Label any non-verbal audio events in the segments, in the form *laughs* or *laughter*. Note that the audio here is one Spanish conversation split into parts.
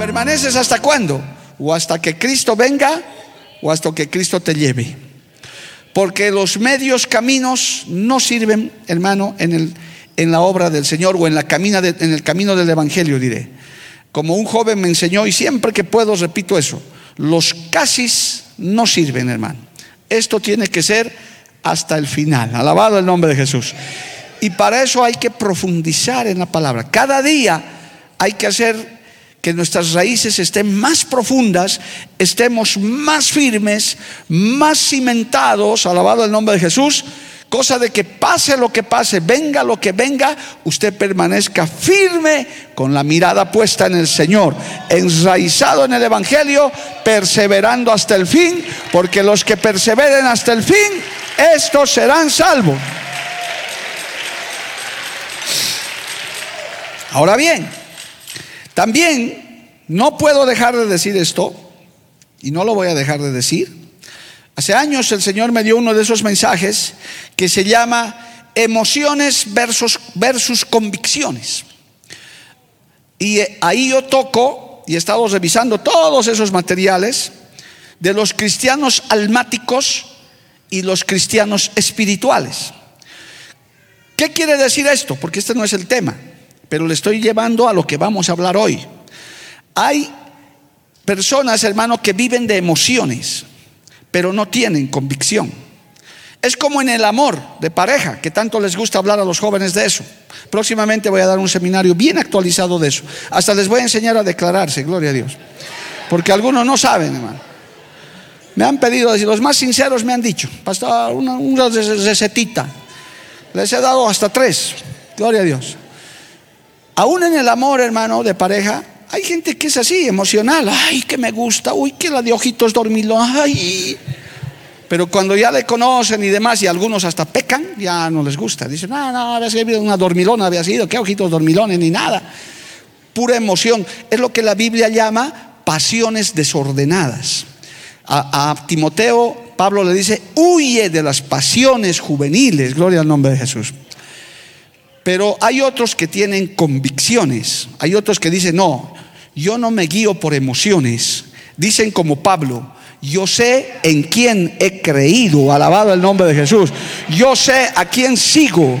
¿Permaneces hasta cuándo? O hasta que Cristo venga o hasta que Cristo te lleve. Porque los medios caminos no sirven, hermano, en, el, en la obra del Señor o en, la camina en el camino del Evangelio, diré. Como un joven me enseñó y siempre que puedo repito eso, los casis no sirven, hermano. Esto tiene que ser hasta el final. Alabado el nombre de Jesús. Y para eso hay que profundizar en la palabra. Cada día hay que hacer que nuestras raíces estén más profundas, estemos más firmes, más cimentados, alabado el nombre de Jesús, cosa de que pase lo que pase, venga lo que venga, usted permanezca firme con la mirada puesta en el Señor, enraizado en el Evangelio, perseverando hasta el fin, porque los que perseveren hasta el fin, estos serán salvos. Ahora bien, también no puedo dejar de decir esto, y no lo voy a dejar de decir. Hace años el Señor me dio uno de esos mensajes que se llama emociones versus, versus convicciones. Y ahí yo toco, y he estado revisando todos esos materiales, de los cristianos almáticos y los cristianos espirituales. ¿Qué quiere decir esto? Porque este no es el tema pero le estoy llevando a lo que vamos a hablar hoy. Hay personas, hermano, que viven de emociones, pero no tienen convicción. Es como en el amor de pareja, que tanto les gusta hablar a los jóvenes de eso. Próximamente voy a dar un seminario bien actualizado de eso. Hasta les voy a enseñar a declararse, gloria a Dios. Porque algunos no saben, hermano. Me han pedido, los más sinceros me han dicho, pastor, una, una recetita. Les he dado hasta tres, gloria a Dios. Aún en el amor, hermano, de pareja, hay gente que es así, emocional. Ay, que me gusta. Uy, que la de ojitos dormilón. Ay. Pero cuando ya le conocen y demás, y algunos hasta pecan, ya no les gusta. Dicen, no, no, había sido una dormilona, había sido, ¿qué ojitos dormilones? Ni nada. Pura emoción. Es lo que la Biblia llama pasiones desordenadas. A Timoteo, Pablo le dice, huye de las pasiones juveniles. Gloria al nombre de Jesús. Pero hay otros que tienen convicciones, hay otros que dicen, no, yo no me guío por emociones. Dicen como Pablo, yo sé en quién he creído, alabado el nombre de Jesús. Yo sé a quién sigo,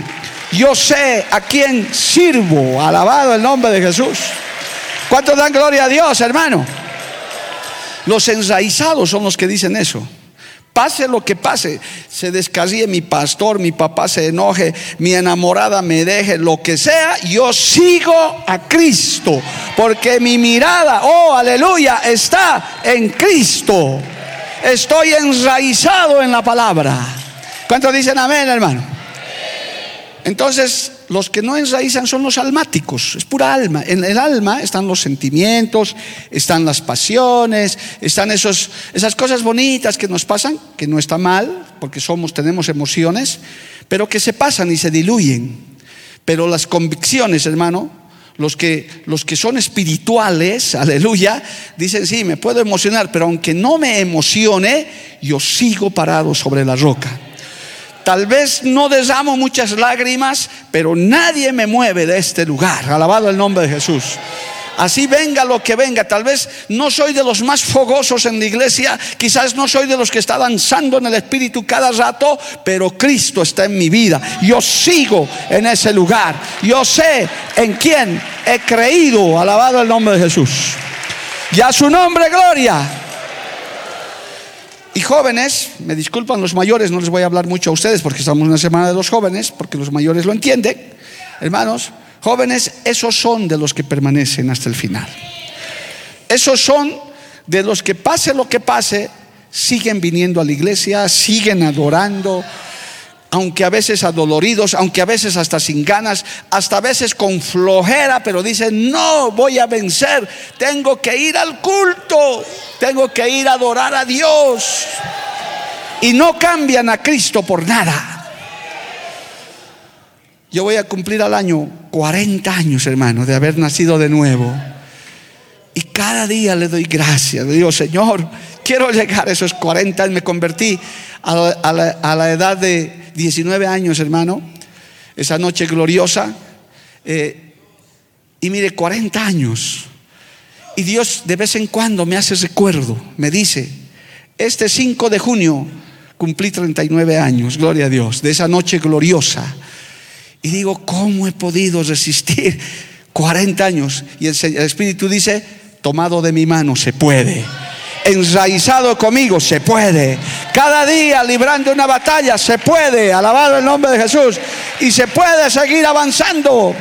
yo sé a quién sirvo, alabado el nombre de Jesús. ¿Cuántos dan gloria a Dios, hermano? Los enraizados son los que dicen eso. Pase lo que pase, se descarríe mi pastor, mi papá se enoje, mi enamorada me deje, lo que sea, yo sigo a Cristo, porque mi mirada, oh aleluya, está en Cristo. Estoy enraizado en la palabra. ¿Cuántos dicen amén, hermano? Entonces, los que no enraizan son los almáticos, es pura alma. En el alma están los sentimientos, están las pasiones, están esos, esas cosas bonitas que nos pasan, que no está mal, porque somos, tenemos emociones, pero que se pasan y se diluyen. Pero las convicciones, hermano, los que, los que son espirituales, *laughs* aleluya, dicen, sí, me puedo emocionar, pero aunque no me emocione, yo sigo parado sobre la roca. Tal vez no desamo muchas lágrimas, pero nadie me mueve de este lugar. Alabado el nombre de Jesús. Así venga lo que venga. Tal vez no soy de los más fogosos en la iglesia, quizás no soy de los que está danzando en el Espíritu cada rato, pero Cristo está en mi vida. Yo sigo en ese lugar. Yo sé en quién he creído. Alabado el nombre de Jesús. Y a su nombre, gloria. Y jóvenes, me disculpan los mayores, no les voy a hablar mucho a ustedes porque estamos en una semana de los jóvenes, porque los mayores lo entienden. Hermanos, jóvenes, esos son de los que permanecen hasta el final. Esos son de los que pase lo que pase, siguen viniendo a la iglesia, siguen adorando, aunque a veces adoloridos, aunque a veces hasta sin ganas, hasta a veces con flojera, pero dicen, no, voy a vencer, tengo que ir al culto, tengo que ir a adorar a Dios. Y no cambian a Cristo por nada. Yo voy a cumplir al año 40 años, hermano, de haber nacido de nuevo. Cada día le doy gracias. Le digo, Señor, quiero llegar a esos 40 años. Me convertí a la, edad de 19 años, hermano. Esa noche gloriosa. Eh, y mire, 40 años. Y Dios de vez en cuando me hace recuerdo. Me dice, este 5 de junio cumplí 39 años, gloria a Dios, de esa noche gloriosa. Y digo, ¿cómo he podido resistir 40 años? Y el Espíritu dice, tomado de mi mano, se puede. Enraizado conmigo, se puede. Cada día librando una batalla, se puede. Alabado el nombre de Jesús. Y se puede seguir avanzando.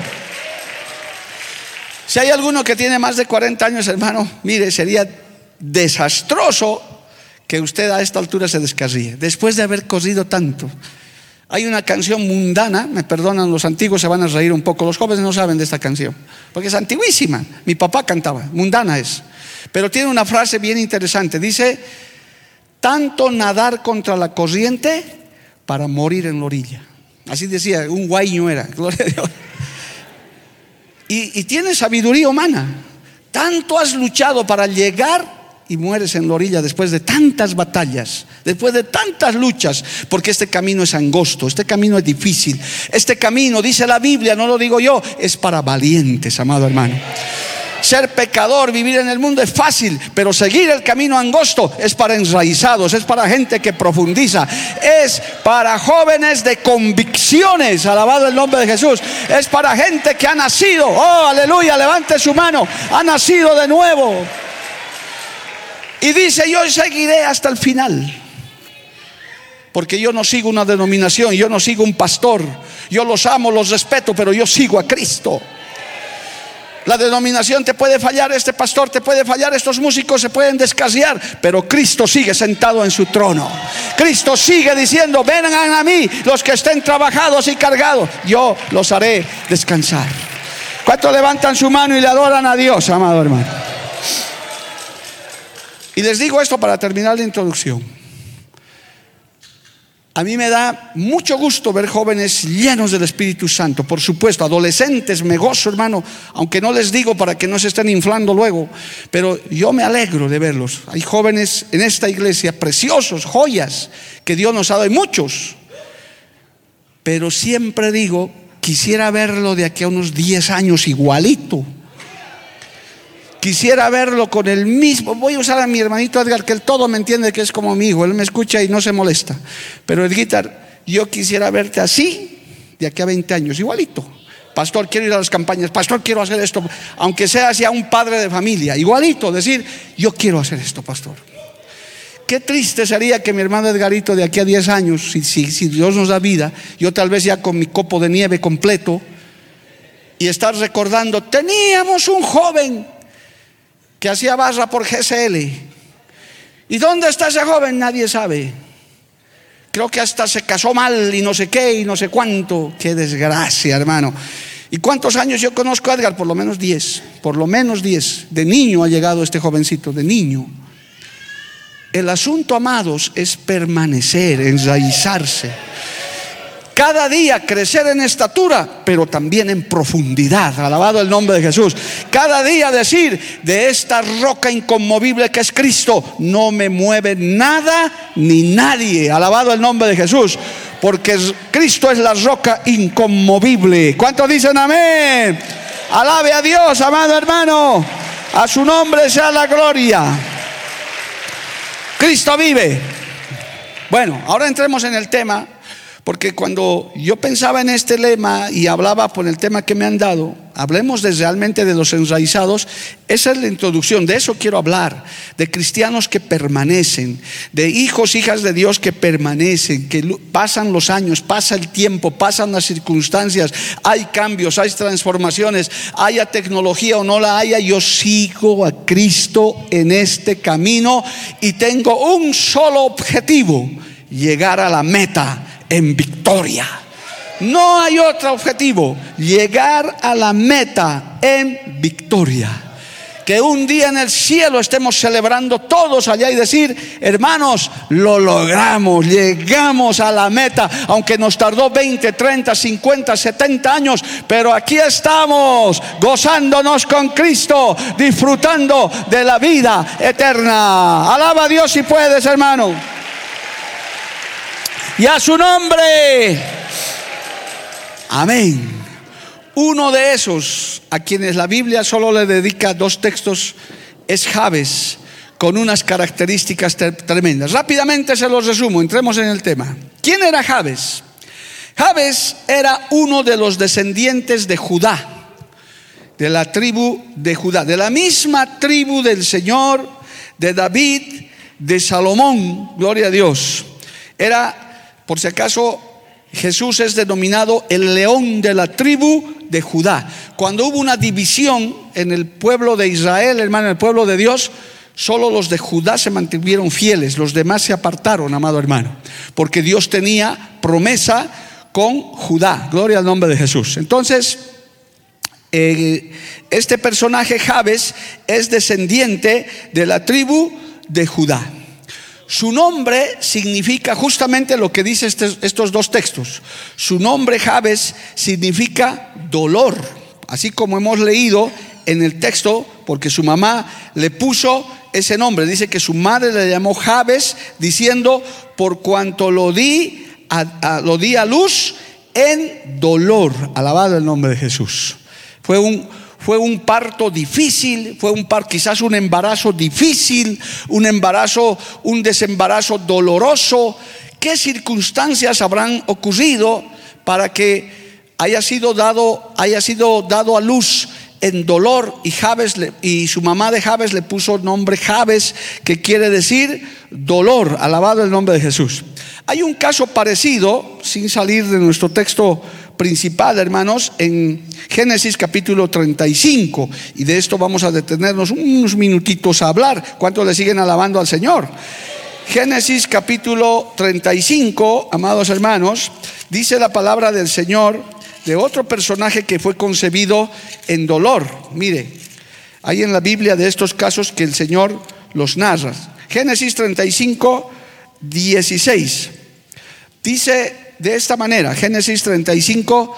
Si hay alguno que tiene más de 40 años, hermano, mire, sería desastroso que usted a esta altura se descarríe. Después de haber corrido tanto, hay una canción mundana, me perdonan los antiguos, se van a reír un poco, los jóvenes no saben de esta canción, porque es antiguísima, mi papá cantaba, mundana es, pero tiene una frase bien interesante, dice, tanto nadar contra la corriente para morir en la orilla. Así decía, un guayño era, *laughs* gloria a Dios. Y, y tiene sabiduría humana, tanto has luchado para llegar y mueres en la orilla después de tantas batallas, después de tantas luchas, porque este camino es angosto, este camino es difícil. Este camino, dice la Biblia, no lo digo yo, es para valientes, amado hermano. Ser pecador, vivir en el mundo es fácil, pero seguir el camino angosto es para enraizados, es para gente que profundiza, es para jóvenes de convicciones, alabado el nombre de Jesús, es para gente que ha nacido, oh aleluya, levante su mano, ha nacido de nuevo. Y dice, yo seguiré hasta el final. Porque yo no sigo una denominación, yo no sigo un pastor. Yo los amo, los respeto, pero yo sigo a Cristo. La denominación te puede fallar, este pastor te puede fallar, estos músicos se pueden descasear, pero Cristo sigue sentado en su trono. Cristo sigue diciendo, vengan a mí los que estén trabajados y cargados, yo los haré descansar. ¿Cuántos levantan su mano y le adoran a Dios, amado hermano? Y les digo esto para terminar la introducción. A mí me da mucho gusto ver jóvenes llenos del Espíritu Santo, por supuesto, adolescentes, me gozo hermano, aunque no les digo para que no se estén inflando luego, pero yo me alegro de verlos. Hay jóvenes en esta iglesia preciosos, joyas, que Dios nos ha dado, y muchos, pero siempre digo, quisiera verlo de aquí a unos 10 años igualito Quisiera verlo con el mismo. Voy a usar a mi hermanito Edgar, que él todo me entiende que es como mi hijo. Él me escucha y no se molesta. Pero Edgar, yo quisiera verte así de aquí a 20 años, igualito. Pastor, quiero ir a las campañas. Pastor, quiero hacer esto. Aunque sea hacia un padre de familia. Igualito, decir, yo quiero hacer esto, pastor. Qué triste sería que mi hermano Edgarito de aquí a 10 años, si, si Dios nos da vida, yo tal vez ya con mi copo de nieve completo, y estar recordando, teníamos un joven que hacía barra por GSL. ¿Y dónde está ese joven? Nadie sabe. Creo que hasta se casó mal y no sé qué y no sé cuánto. Qué desgracia, hermano. ¿Y cuántos años yo conozco a Edgar? Por lo menos 10. Por lo menos 10. De niño ha llegado este jovencito, de niño. El asunto, amados, es permanecer, enraizarse cada día crecer en estatura, pero también en profundidad. Alabado el nombre de Jesús. Cada día decir, de esta roca inconmovible que es Cristo, no me mueve nada ni nadie. Alabado el nombre de Jesús. Porque Cristo es la roca inconmovible. ¿Cuántos dicen amén? Alabe a Dios, amado hermano. A su nombre sea la gloria. Cristo vive. Bueno, ahora entremos en el tema Porque cuando yo pensaba en este lema y hablaba por el tema que me han dado, hablemos de realmente de los enraizados, esa es la introducción, de eso quiero hablar, de cristianos que permanecen, de hijos, hijas de Dios que permanecen, que pasan los años, pasa el tiempo, pasan las circunstancias, hay cambios, hay transformaciones, haya tecnología o no la haya, yo sigo a Cristo en este camino y tengo un solo objetivo, llegar a la meta en victoria. No hay otro objetivo, llegar a la meta en victoria. Que un día en el cielo estemos celebrando todos allá y decir, hermanos, lo logramos, llegamos a la meta, aunque nos tardó 20, 30, 50, 70 años, pero aquí estamos, gozándonos con Cristo, disfrutando de la vida eterna. Alaba a Dios si puedes, hermano y a su nombre. Amén. Uno de esos a quienes la Biblia solo le dedica dos textos es Javes, con unas características tremendas. Rápidamente se los resumo, entremos en el tema. ¿Quién era Javes? Javes era uno de los descendientes de Judá, de la tribu de Judá, de la misma tribu del Señor, de David, de Salomón, gloria a Dios. Era por si acaso, Jesús es denominado el león de la tribu de Judá. Cuando hubo una división en el pueblo de Israel, hermano, en el pueblo de Dios, solo los de Judá se mantuvieron fieles, los demás se apartaron, amado hermano, porque Dios tenía promesa con Judá. Gloria al nombre de Jesús. Entonces, eh, este personaje Jabes es descendiente de la tribu de Judá. Su nombre significa justamente lo que dice este, estos dos textos. Su nombre, Jabes, significa dolor, así como hemos leído en el texto, porque su mamá le puso ese nombre. Dice que su madre le llamó Jabes, diciendo, por cuanto lo di a, lo di a luz en dolor. Alabado el nombre de Jesús. Fue un, fue un parto difícil, fue un par, quizás un embarazo difícil, un embarazo, un desembarazo doloroso. ¿Qué circunstancias habrán ocurrido para que haya sido dado, haya sido dado a luz en dolor y Jabes y su mamá de Jabes le puso nombre Jabes que quiere decir dolor, alabado el nombre de Jesús. Hay un caso parecido, sin salir de nuestro texto principal, hermanos, en Génesis capítulo 35. Y de esto vamos a detenernos unos minutitos a hablar. ¿Cuántos le siguen alabando al Señor? Génesis capítulo 35, amados hermanos, dice la palabra del Señor de otro personaje que fue concebido en dolor. Mire, hay en la Biblia de estos casos que el Señor los narra. Génesis 35, 16. Dice de esta manera, Génesis 35,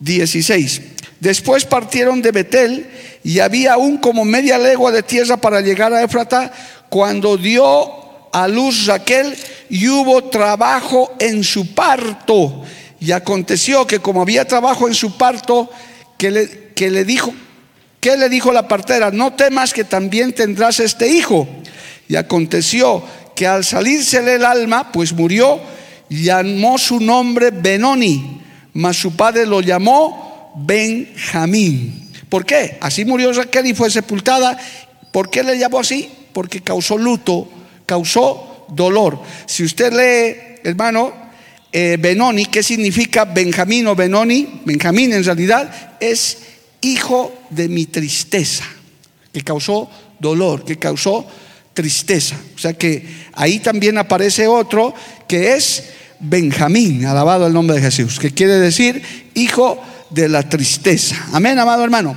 16. Después partieron de Betel y había aún como media legua de tierra para llegar a Éfrata cuando dio a luz Raquel y hubo trabajo en su parto. Y aconteció que como había trabajo en su parto, que le, que le dijo, ¿qué le dijo la partera? No temas que también tendrás este hijo. Y aconteció que al salírsele el alma, pues murió llamó su nombre Benoni, mas su padre lo llamó Benjamín. ¿Por qué? Así murió Raquel y fue sepultada. ¿Por qué le llamó así? Porque causó luto, causó dolor. Si usted lee, hermano, eh, Benoni, ¿qué significa Benjamín o Benoni? Benjamín en realidad es hijo de mi tristeza, que causó dolor, que causó tristeza. O sea que ahí también aparece otro que es Benjamín, alabado el nombre de Jesús, que quiere decir hijo de la tristeza. Amén, amado hermano.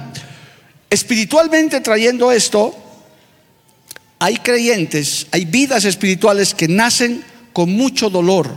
Espiritualmente trayendo esto, hay creyentes, hay vidas espirituales que nacen con mucho dolor,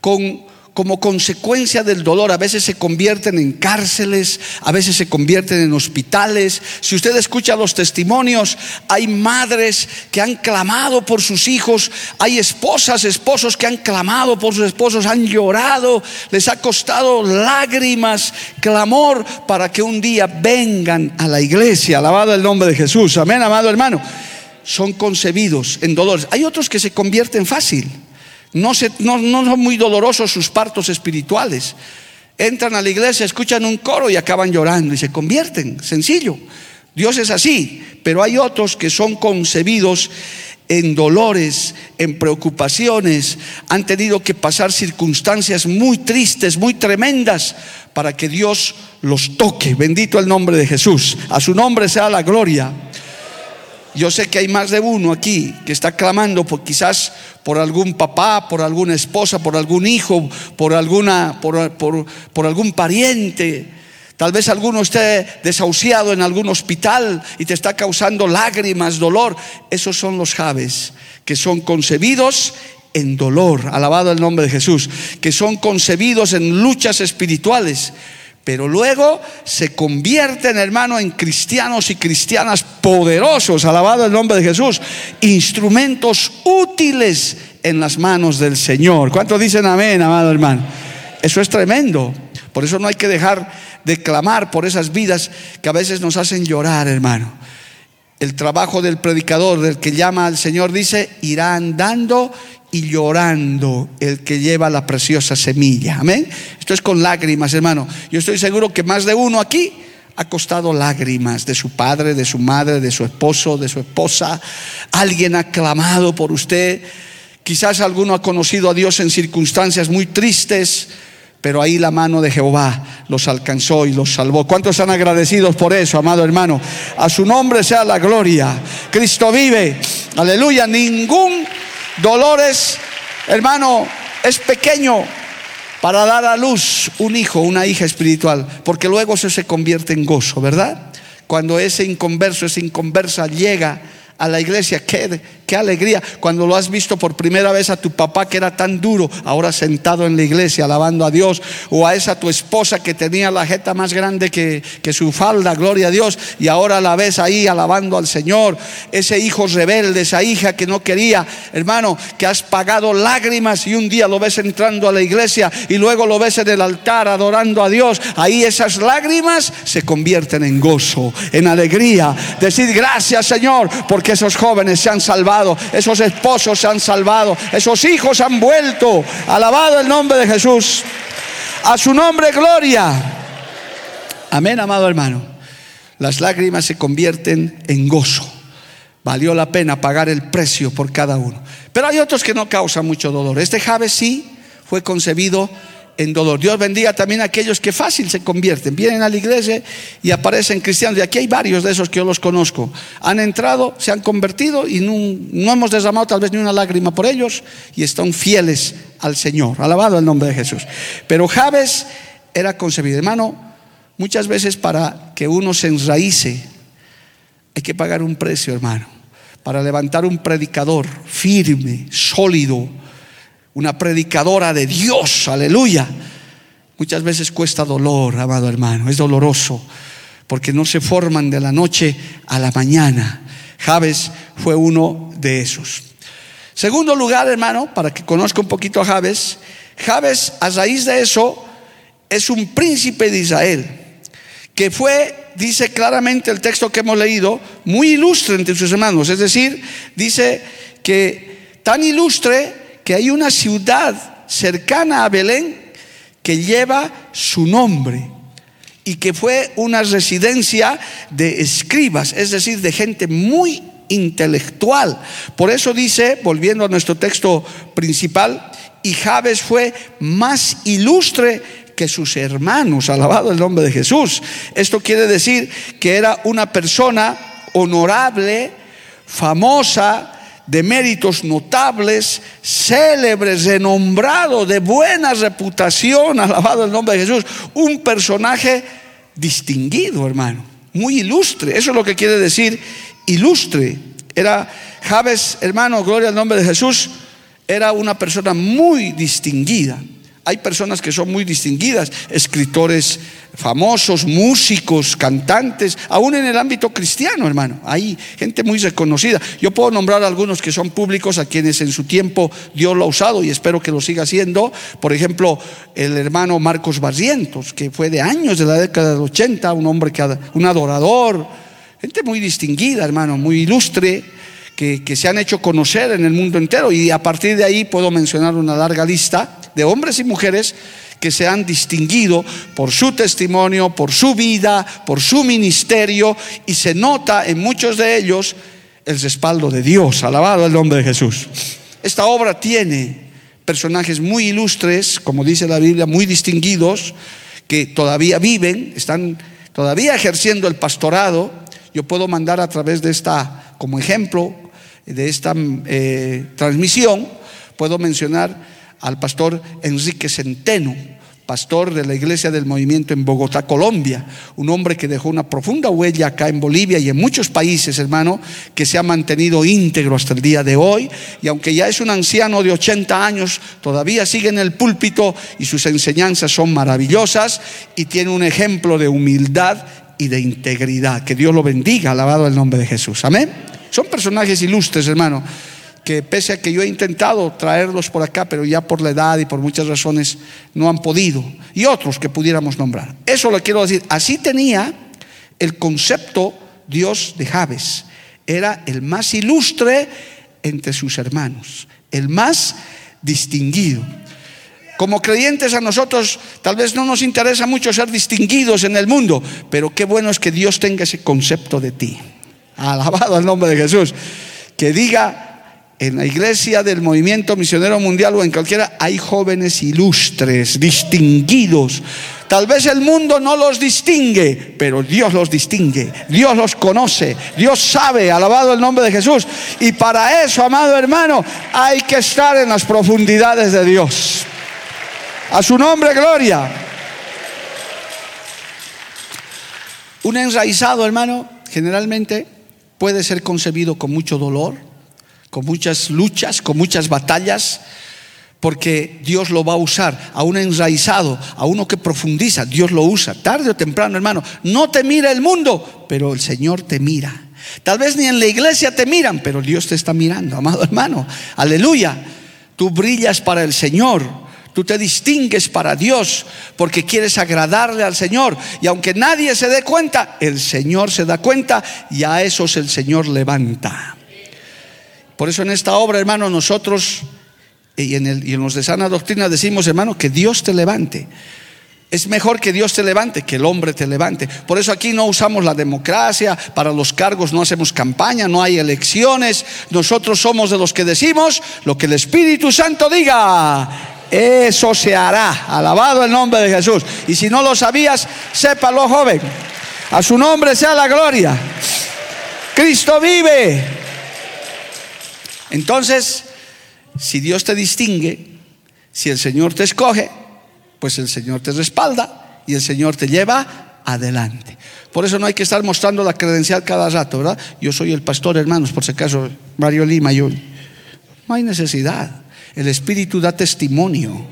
con como consecuencia del dolor. A veces se convierten en cárceles, a veces se convierten en hospitales. Si usted escucha los testimonios, hay madres que han clamado por sus hijos, hay esposas, esposos que han clamado por sus esposos, han llorado, les ha costado lágrimas, clamor para que un día vengan a la iglesia. Alabado el nombre de Jesús. Amén, amado hermano. Son concebidos en dolores. Hay otros que se convierten fácil No, son muy dolorosos sus partos espirituales. Entran a la iglesia, escuchan un coro y acaban llorando y se convierten. Sencillo. Dios es así, pero hay otros que son concebidos en dolores, en preocupaciones, han tenido que pasar circunstancias muy tristes, muy tremendas, para que Dios los toque. Bendito el nombre de Jesús. A su nombre sea la gloria. Yo sé que hay más de uno aquí que está clamando por quizás por algún papá, por alguna esposa, por algún hijo, por alguna, por, por, por algún pariente. Tal vez alguno esté desahuciado en algún hospital y te está causando lágrimas, dolor. Esos son los Javes, que son concebidos en dolor, alabado el nombre de Jesús, que son concebidos en luchas espirituales, pero luego se convierten, hermano, en cristianos y cristianas poderosos, alabado el nombre de Jesús, instrumentos útiles en las manos del Señor. ¿Cuántos dicen amén, amado hermano? Eso es tremendo. Por eso no hay que dejar de clamar por esas vidas que a veces nos hacen llorar, hermano. El trabajo del predicador, del que llama al Señor, dice, irá andando y llorando el que lleva la preciosa semilla. Amén. Esto es con lágrimas, hermano. Yo estoy seguro que más de uno aquí ha costado lágrimas de su padre, de su madre, de su esposo, de su esposa. Alguien ha clamado por usted. Quizás alguno ha conocido a Dios en circunstancias muy tristes pero ahí la mano de Jehová los alcanzó y los salvó. ¿Cuántos están agradecidos por eso, amado hermano? A su nombre sea la gloria. Cristo vive. Aleluya. Ningún dolor es, hermano, es pequeño para dar a luz un hijo, una hija espiritual, porque luego eso se convierte en gozo, ¿verdad? Cuando ese inconverso, esa inconversa llega a la iglesia, qué, qué alegría. Cuando lo has visto por primera vez a tu papá que era tan duro, ahora sentado en la iglesia alabando a Dios, o a esa tu esposa que tenía la jeta más grande que, que su falda, gloria a Dios, y ahora la ves ahí alabando al Señor. Ese hijo rebelde, esa hija que no quería, hermano, que has pagado lágrimas y un día lo ves entrando a la iglesia y luego lo ves en el altar adorando a Dios. Ahí esas lágrimas se convierten en gozo, en alegría. Decir gracias Señor, porque esos jóvenes se han salvado, esos esposos se han salvado, esos hijos han vuelto. Alabado el nombre de Jesús. A su nombre, gloria. Amén, amado hermano. Las lágrimas se convierten en gozo. Valió la pena pagar el precio por cada uno. Pero hay otros que no causan mucho dolor. Este Jave sí fue concebido en dolor. Dios bendiga también a aquellos que fácil se convierten, vienen a la iglesia y aparecen cristianos. Y aquí hay varios de esos que yo los conozco. Han entrado, se han convertido y no, hemos derramado tal vez ni una lágrima por ellos y están fieles al Señor. Alabado el nombre de Jesús. Pero Javes era concebido. Hermano, muchas veces para que uno se enraíce hay que pagar un precio, hermano. Para levantar un predicador firme, sólido, una predicadora de Dios, aleluya. Muchas veces cuesta dolor, amado hermano, es doloroso, porque no se forman de la noche a la mañana. Javes fue uno de esos. Segundo lugar, hermano, para que conozca un poquito a Javes, Javes a raíz de eso es un príncipe de Israel, que fue, dice claramente el texto que hemos leído, muy ilustre entre sus hermanos. Es decir, dice que tan ilustre que hay una ciudad cercana a Belén que lleva su nombre y que fue una residencia de escribas, es decir, de gente muy intelectual. Por eso dice, volviendo a nuestro texto principal, y Jabes fue más ilustre que sus hermanos, alabado el nombre de Jesús. Esto quiere decir que era una persona honorable, famosa, de méritos notables, célebres, renombrado, de buena reputación, *laughs* alabado el nombre de Jesús, un personaje distinguido, hermano, muy ilustre, eso es lo que quiere decir ilustre. Era Javes, hermano, gloria al nombre de Jesús, era una persona muy distinguida. Hay personas que son muy distinguidas, escritores famosos, músicos, cantantes, aún en el ámbito cristiano, hermano. Hay gente muy reconocida. Yo puedo nombrar algunos que son públicos, a quienes en su tiempo Dios lo ha usado y espero que lo siga haciendo. Por ejemplo, el hermano Marcos Barrientos, que fue de años de la década del 80, un hombre que un adorador, gente muy distinguida, hermano, muy ilustre que, se han hecho conocer en el mundo entero. Y a partir de ahí puedo mencionar una larga lista de hombres y mujeres que se han distinguido por su testimonio, por su vida, por su ministerio, y se nota en muchos de ellos el respaldo de Dios. Alabado el nombre de Jesús. Esta obra tiene personajes muy ilustres, como dice la Biblia, muy distinguidos, que todavía viven, están todavía ejerciendo el pastorado. Yo puedo mandar a través de esta, como ejemplo de esta eh, transmisión, puedo mencionar al pastor Enrique Centeno, pastor de la iglesia del movimiento en Bogotá, Colombia, un hombre que dejó una profunda huella acá en Bolivia y en muchos países, hermano, que se ha mantenido íntegro hasta el día de hoy, y aunque ya es un anciano de 80 años, todavía sigue en el púlpito y sus enseñanzas son maravillosas y tiene un ejemplo de humildad y de integridad. Que Dios lo bendiga, alabado el nombre de Jesús. Amén. Son personajes ilustres, hermano que pese a que yo he intentado traerlos por acá, pero ya por la edad y por muchas razones no han podido, y otros que pudiéramos nombrar. Eso lo quiero decir. Así tenía el concepto Dios de Javes. Era el más ilustre entre sus hermanos, el más distinguido. Como creyentes a nosotros tal vez no nos interesa mucho ser distinguidos en el mundo, pero qué bueno es que Dios tenga ese concepto de ti. Alabado el nombre de Jesús. Que diga, en la iglesia del movimiento misionero mundial o en cualquiera hay jóvenes ilustres, distinguidos. Tal vez el mundo no los distingue, pero Dios los distingue, Dios los conoce, Dios sabe, alabado el nombre de Jesús. Y para eso, amado hermano, hay que estar en las profundidades de Dios. A su nombre, gloria. Un enraizado, hermano, generalmente puede ser concebido con mucho dolor con muchas luchas, con muchas batallas, porque Dios lo va a usar, a un enraizado, a uno que profundiza, Dios lo usa, tarde o temprano, hermano. No te mira el mundo, pero el Señor te mira. Tal vez ni en la iglesia te miran, pero Dios te está mirando, amado hermano. Aleluya. Tú brillas para el Señor. Tú te distingues para Dios porque quieres agradarle al Señor. Y aunque nadie se dé cuenta, el Señor se da cuenta y a esos el Señor levanta. Por eso en esta obra, hermano, nosotros y en, el, los de sana doctrina decimos, hermano, que Dios te levante. Es mejor que Dios te levante que el hombre te levante. Por eso aquí no usamos la democracia, para los cargos no hacemos campaña, no hay elecciones. Nosotros somos de los que decimos lo que el Espíritu Santo diga. Eso se hará. Alabado el nombre de Jesús. Y si no lo sabías, sépalo, joven. A su nombre sea la gloria. Cristo vive. Entonces, si Dios te distingue, si el Señor te escoge, pues el Señor te respalda y el Señor te lleva adelante. Por eso no hay que estar mostrando la credencial cada rato, ¿verdad? Yo soy el pastor, hermanos, por si acaso, Mario Lima, yo. No hay necesidad. El Espíritu da testimonio.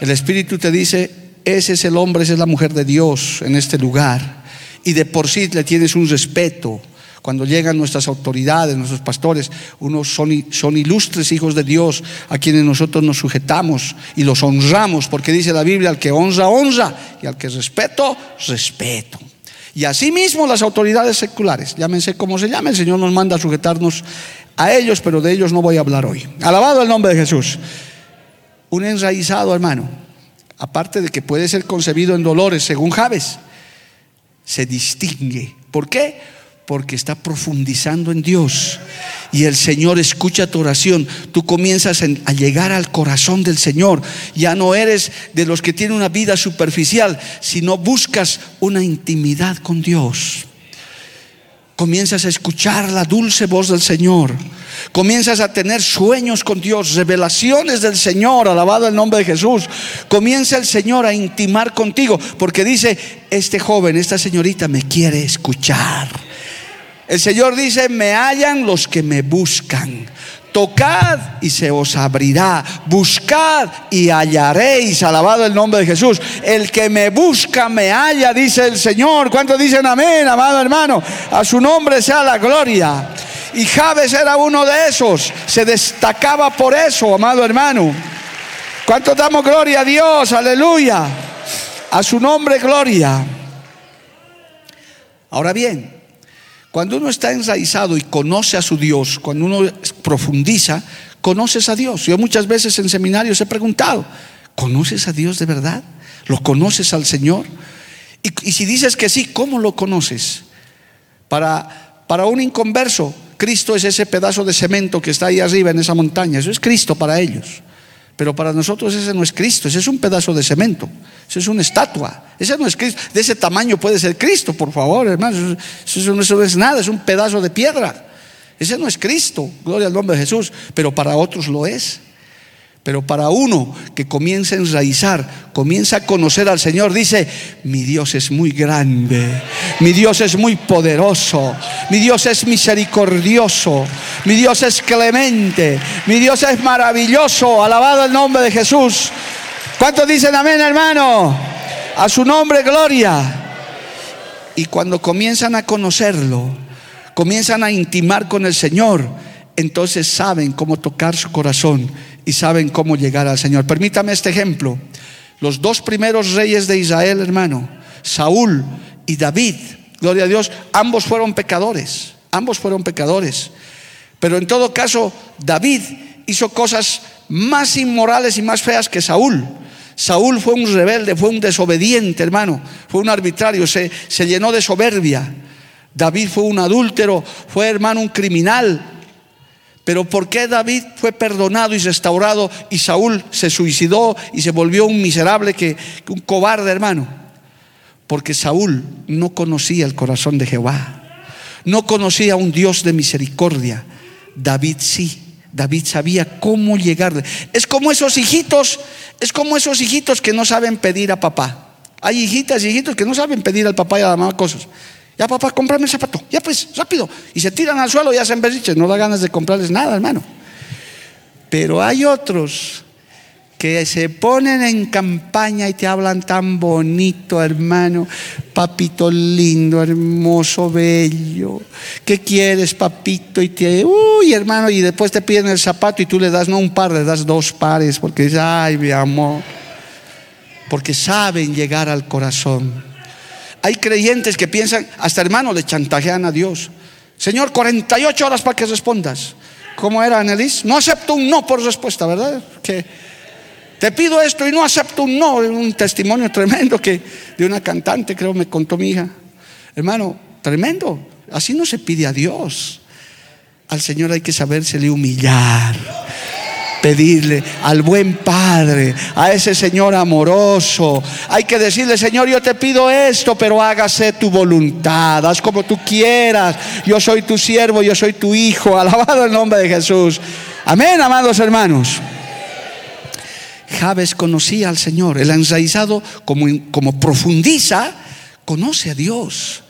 El Espíritu te dice, ese es el hombre, esa es la mujer de Dios en este lugar. Y de por sí le tienes un respeto, cuando llegan nuestras autoridades, nuestros pastores, unos son, son ilustres hijos de Dios a quienes nosotros nos sujetamos y los honramos, porque dice la Biblia, al que honra, honra, y al que respeto, respeto. Y asimismo las autoridades seculares, llámense como se llame, el Señor nos manda a sujetarnos a ellos, pero de ellos no voy a hablar hoy. Alabado el nombre de Jesús. Un enraizado, hermano, aparte de que puede ser concebido en dolores, según Javes, se distingue. ¿Por qué? porque está profundizando en Dios. Y el Señor escucha tu oración. Tú comienzas a llegar al corazón del Señor. Ya no eres de los que tienen una vida superficial, sino buscas una intimidad con Dios. Comienzas a escuchar la dulce voz del Señor. Comienzas a tener sueños con Dios, revelaciones del Señor, alabado el nombre de Jesús. Comienza el Señor a intimar contigo, porque dice, este joven, esta señorita me quiere escuchar. El Señor dice, me hallan los que me buscan. Tocad y se os abrirá. Buscad y hallaréis. Alabado el nombre de Jesús. El que me busca me halla, dice el Señor. ¿Cuántos dicen amén, amado hermano? A su nombre sea la gloria. Y Javes era uno de esos. Se destacaba por eso, amado hermano. ¿Cuántos damos gloria a Dios? Aleluya. A su nombre, gloria. Ahora bien, Cuando uno está enraizado y conoce a su Dios, cuando uno profundiza, conoces a Dios. Yo muchas veces en seminarios he preguntado, ¿conoces a Dios de verdad? ¿Lo conoces al Señor? Y, si dices que sí, ¿cómo lo conoces? Para, para un inconverso, Cristo es ese pedazo de cemento que está ahí arriba en esa montaña. Eso es Cristo para ellos. Pero para nosotros ese no es Cristo, ese es un pedazo de cemento, ese es una estatua, ese no es Cristo. De ese tamaño puede ser Cristo, por favor, hermano. Eso, eso no es nada, es un pedazo de piedra. Ese no es Cristo, gloria al nombre de Jesús, pero para otros lo es. Pero para uno que comienza a enraizar, comienza a conocer al Señor, dice, mi Dios es muy grande, mi Dios es muy poderoso, mi Dios es misericordioso, mi Dios es clemente, mi Dios es maravilloso, alabado el nombre de Jesús. ¿Cuántos dicen amén, hermano? A su nombre, gloria. Y cuando comienzan a conocerlo, comienzan a intimar con el Señor, entonces saben cómo tocar su corazón y saben cómo llegar al Señor. Permítame este ejemplo. Los dos primeros reyes de Israel, hermano, Saúl y David, gloria a Dios, ambos fueron pecadores, ambos fueron pecadores. Pero en todo caso, David hizo cosas más inmorales y más feas que Saúl. Saúl fue un rebelde, fue un desobediente, hermano, fue un arbitrario, se, se llenó de soberbia. David fue un adúltero, fue hermano un criminal, pero ¿por qué David fue perdonado y restaurado y Saúl se suicidó y se volvió un miserable que, un cobarde hermano? Porque Saúl no conocía el corazón de Jehová. No conocía a un Dios de misericordia. David sí. David sabía cómo llegar. Es como esos hijitos, es como esos hijitos que no saben pedir a papá. Hay hijitas y hijitos que no saben pedir al papá y a la mamá cosas. Ya papá, cómprame el zapato. Ya pues, rápido. Y se tiran al suelo y hacen berriches. No da ganas de comprarles nada, hermano. Pero hay otros que se ponen en campaña y te hablan tan bonito, hermano. Papito lindo, hermoso, bello. ¿Qué quieres, papito? Y te, uy, hermano, y después te piden el zapato y tú le das no un par, le das dos pares porque dices, ay, mi amor. Porque saben llegar al corazón. Hay creyentes que piensan, hasta hermano, le chantajean a Dios. Señor, 48 horas para que respondas. ¿Cómo era, Anelis? No acepto un no por respuesta, ¿verdad? Que te pido esto y no acepto un no. Un testimonio tremendo que de una cantante, creo me contó mi hija. Hermano, tremendo. Así no se pide a Dios. Al Señor hay que sabérsele humillar pedirle al buen Padre, a ese Señor amoroso. Hay que decirle, Señor, yo te pido esto, pero hágase tu voluntad, haz como tú quieras. Yo soy tu siervo, yo soy tu hijo. *laughs* Alabado el nombre de Jesús. Amén, amados hermanos. Javes conocía al Señor, el enraizado como, como profundiza, conoce a Dios.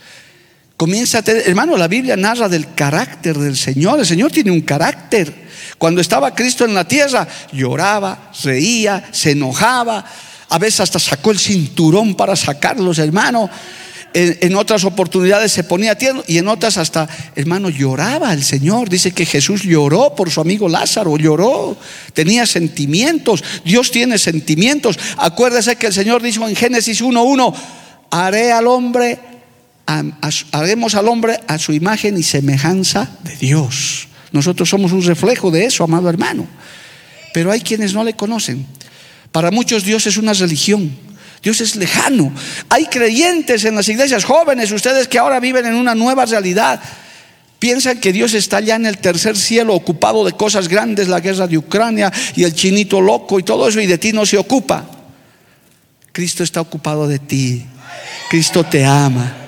Comienza a tener, hermano, la Biblia narra del carácter del Señor. El Señor tiene un carácter. Cuando estaba Cristo en la tierra, lloraba, reía, se enojaba, a veces hasta sacó el cinturón para sacarlos, hermano. En, otras oportunidades se ponía tierno y en otras hasta, hermano, lloraba el Señor. Dice que Jesús lloró por su amigo Lázaro, lloró, tenía sentimientos. Dios tiene sentimientos. Acuérdese que el Señor dijo en Génesis 1.1, haré al hombre, haremos al hombre a su imagen y semejanza de Dios. Nosotros somos un reflejo de eso, amado hermano. Pero hay quienes no le conocen. Para muchos Dios es una religión. Dios es lejano. Hay creyentes en las iglesias jóvenes, ustedes que ahora viven en una nueva realidad. Piensan que Dios está ya en el tercer cielo ocupado de cosas grandes, la guerra de Ucrania y el chinito loco y todo eso, y de ti no se ocupa. Cristo está ocupado de ti. Cristo te ama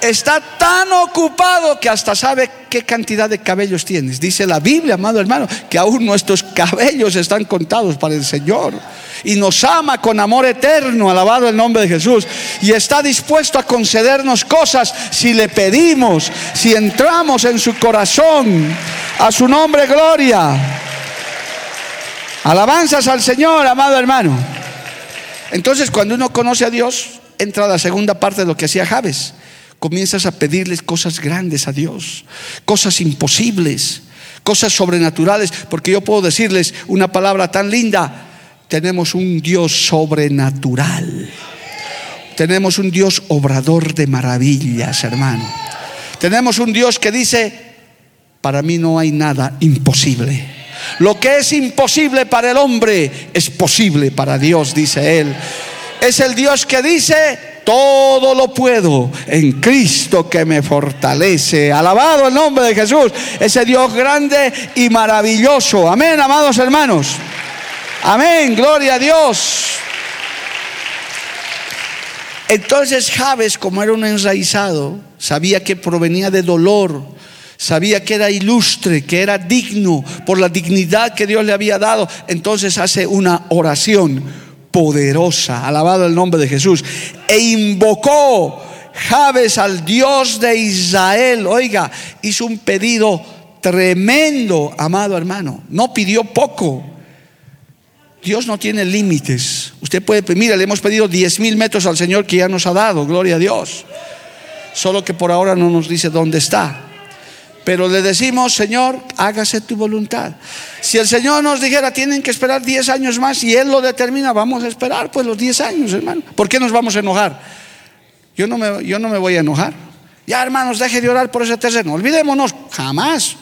está tan ocupado que hasta sabe qué cantidad de cabellos tienes. Dice la Biblia, amado hermano, que aún nuestros cabellos están contados para el Señor. Y nos ama con amor eterno, alabado el nombre de Jesús. Y está dispuesto a concedernos cosas si le pedimos, si entramos en su corazón. A su nombre, gloria. Alabanzas al Señor, amado hermano. Entonces, cuando uno conoce a Dios, entra la segunda parte de lo que hacía Javes comienzas a pedirles cosas grandes a Dios, cosas imposibles, cosas sobrenaturales, porque yo puedo decirles una palabra tan linda, tenemos un Dios sobrenatural, tenemos un Dios obrador de maravillas, hermano. Tenemos un Dios que dice, para mí no hay nada imposible. Lo que es imposible para el hombre es posible para Dios, dice él. Es el Dios que dice, todo lo puedo en Cristo que me fortalece. Alabado el nombre de Jesús, ese Dios grande y maravilloso. Amén, amados hermanos. Amén, gloria a Dios. Entonces Javes, como era un enraizado, sabía que provenía de dolor, sabía que era ilustre, que era digno por la dignidad que Dios le había dado. Entonces hace una oración poderosa, alabado el nombre de Jesús, e invocó Javes al Dios de Israel. Oiga, hizo un pedido tremendo, amado hermano. No pidió poco. Dios no tiene límites. Usted puede, mira, le hemos pedido 10 mil metros al Señor que ya nos ha dado, gloria a Dios. Solo que por ahora no nos dice dónde está. Pero le decimos, Señor, hágase tu voluntad. Si el Señor nos dijera, tienen que esperar 10 años más y Él lo determina, vamos a esperar pues los 10 años, hermano. ¿Por qué nos vamos a enojar? Yo no me, yo no me voy a enojar. Ya, hermanos, deje de orar por ese terreno. Olvidémonos, jamás.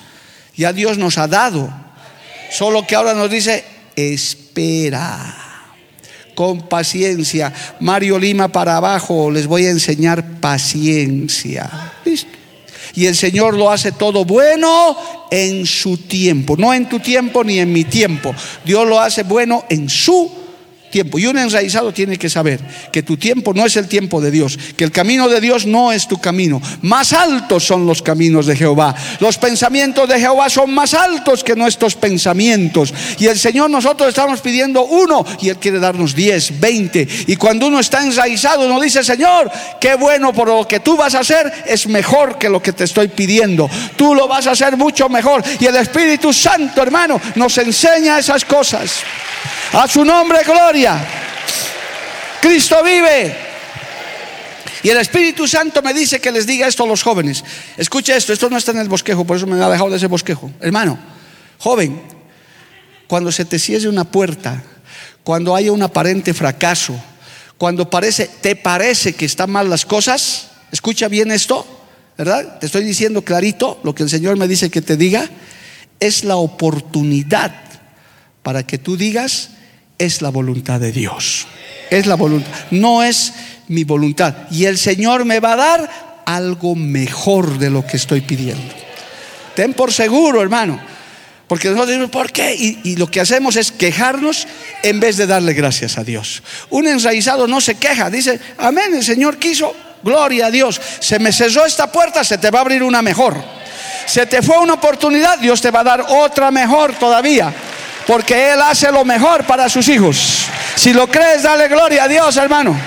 Ya Dios nos ha dado. Solo que ahora nos dice, espera con paciencia. Mario Lima para abajo, les voy a enseñar paciencia. ¿Listo? Y el Señor lo hace todo bueno en su tiempo, no en tu tiempo ni en mi tiempo. Dios lo hace bueno en su tiempo tiempo. Y un enraizado tiene que saber que tu tiempo no es el tiempo de Dios, que el camino de Dios no es tu camino. Más altos son los caminos de Jehová. Los pensamientos de Jehová son más altos que nuestros pensamientos. Y el Señor nosotros estamos pidiendo uno y Él quiere darnos diez, veinte. Y cuando uno está enraizado, uno dice, Señor, qué bueno por lo que tú vas a hacer es mejor que lo que te estoy pidiendo. Tú lo vas a hacer mucho mejor. Y el Espíritu Santo, hermano, nos enseña esas cosas. A su nombre, gloria. Cristo vive. Y el Espíritu Santo me dice que les diga esto a los jóvenes. Escuche esto, esto no está en el bosquejo, por eso me ha dejado de ese bosquejo. Hermano, joven, cuando se te cierre una puerta, cuando haya un aparente fracaso, cuando parece, te parece que están mal las cosas, escucha bien esto, ¿verdad? Te estoy diciendo clarito lo que el Señor me dice que te diga, es la oportunidad para que tú digas, es la voluntad de Dios. Es la voluntad. No es mi voluntad. Y el Señor me va a dar algo mejor de lo que estoy pidiendo. Ten por seguro, hermano. Porque nosotros decimos, ¿por qué? Y, lo que hacemos es quejarnos en vez de darle gracias a Dios. Un enraizado no se queja, dice, amén, el Señor quiso, gloria a Dios. Se me cerró esta puerta, se te va a abrir una mejor. Se te fue una oportunidad, Dios te va a dar otra mejor todavía porque Él hace lo mejor para sus hijos. Si lo crees, dale gloria a Dios, hermano.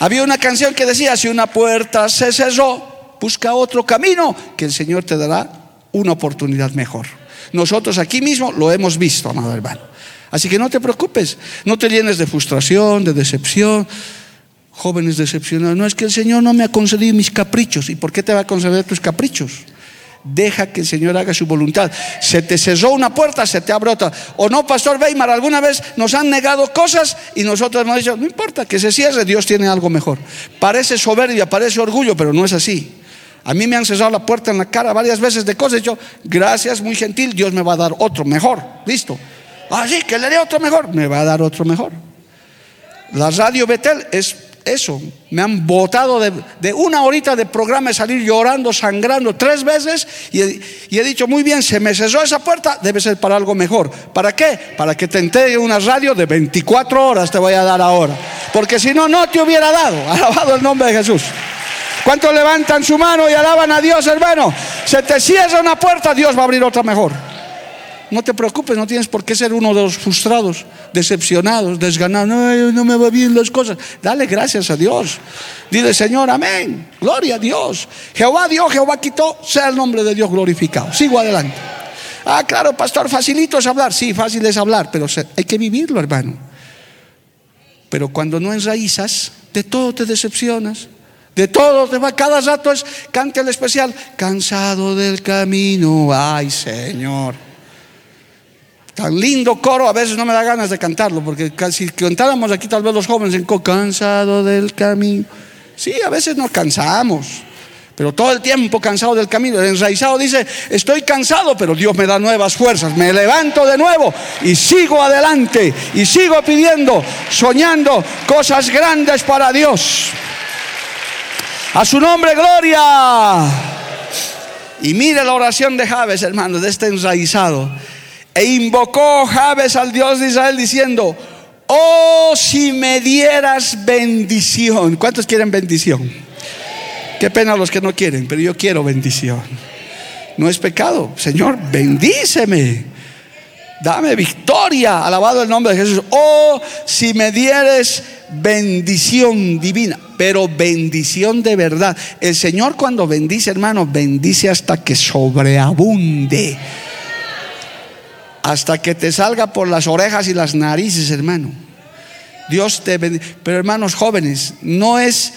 Había una canción que decía, si una puerta se cerró, busca otro camino, que el Señor te dará una oportunidad mejor. Nosotros aquí mismo lo hemos visto, amado hermano. Así que no te preocupes, no te llenes de frustración, de decepción. Jóvenes decepcionados, no es que el Señor no me ha concedido mis caprichos. ¿Y por qué te va a conceder tus caprichos? Deja que el Señor haga su voluntad. Se te cerró una puerta, se te abre otra. O no, Pastor Weimar, alguna vez nos han negado cosas y nosotros hemos dicho, no importa, que se cierre, Dios tiene algo mejor. Parece soberbia, parece orgullo, pero no es así. A mí me han cerrado la puerta en la cara varias veces de cosas. He dicho, gracias, muy gentil, Dios me va a dar otro mejor. Listo. Ah, sí, que le dé otro mejor. Me va a dar otro mejor. La radio Betel es eso. Me han botado de, una horita de programa de salir llorando, sangrando tres veces y he, dicho, muy bien, se me cesó esa puerta, debe ser para algo mejor. ¿Para qué? Para que te entregue una radio de 24 horas te voy a dar ahora. Porque si no, no te hubiera dado. *laughs* Alabado el nombre de Jesús. ¿Cuántos levantan su mano y alaban a Dios, hermano? Se te cierra una puerta, Dios va a abrir otra mejor. No te preocupes, no tienes por qué ser uno de los frustrados, decepcionados, desganados. No, me va bien las cosas. Dale gracias a Dios. Dile, Señor, amén. Gloria a Dios. Jehová dio, Jehová quitó. Sea el nombre de Dios glorificado. Sigo adelante. Ah, claro, pastor, facilito es hablar. Sí, fácil es hablar, pero hay que vivirlo, hermano. Pero cuando no enraizas, de todo te decepcionas. De todo, te va, cada rato es cante el especial, cansado del camino, ay Señor. Tan lindo coro, a veces no me da ganas de cantarlo, porque si cantáramos aquí tal vez los jóvenes en cansado del camino. Sí, a veces nos cansamos, pero todo el tiempo cansado del camino. El enraizado dice, estoy cansado, pero Dios me da nuevas fuerzas. Me levanto de nuevo y sigo adelante y sigo pidiendo, soñando cosas grandes para Dios. A su nombre, gloria. Y mire la oración de Javes, hermano, de este enraizado. E invocó Javes al Dios de Israel diciendo, oh si me dieras bendición. ¿Cuántos quieren bendición? Qué pena los que no quieren, pero yo quiero bendición. No es pecado. Señor, bendíceme. Dame victoria. Alabado el nombre de Jesús. Oh, si me dieres bendición divina, pero bendición de verdad. El Señor cuando bendice, hermano, bendice hasta que sobreabunde. Hasta que te salga por las orejas y las narices, hermano. Dios te bendice. Pero hermanos jóvenes, no es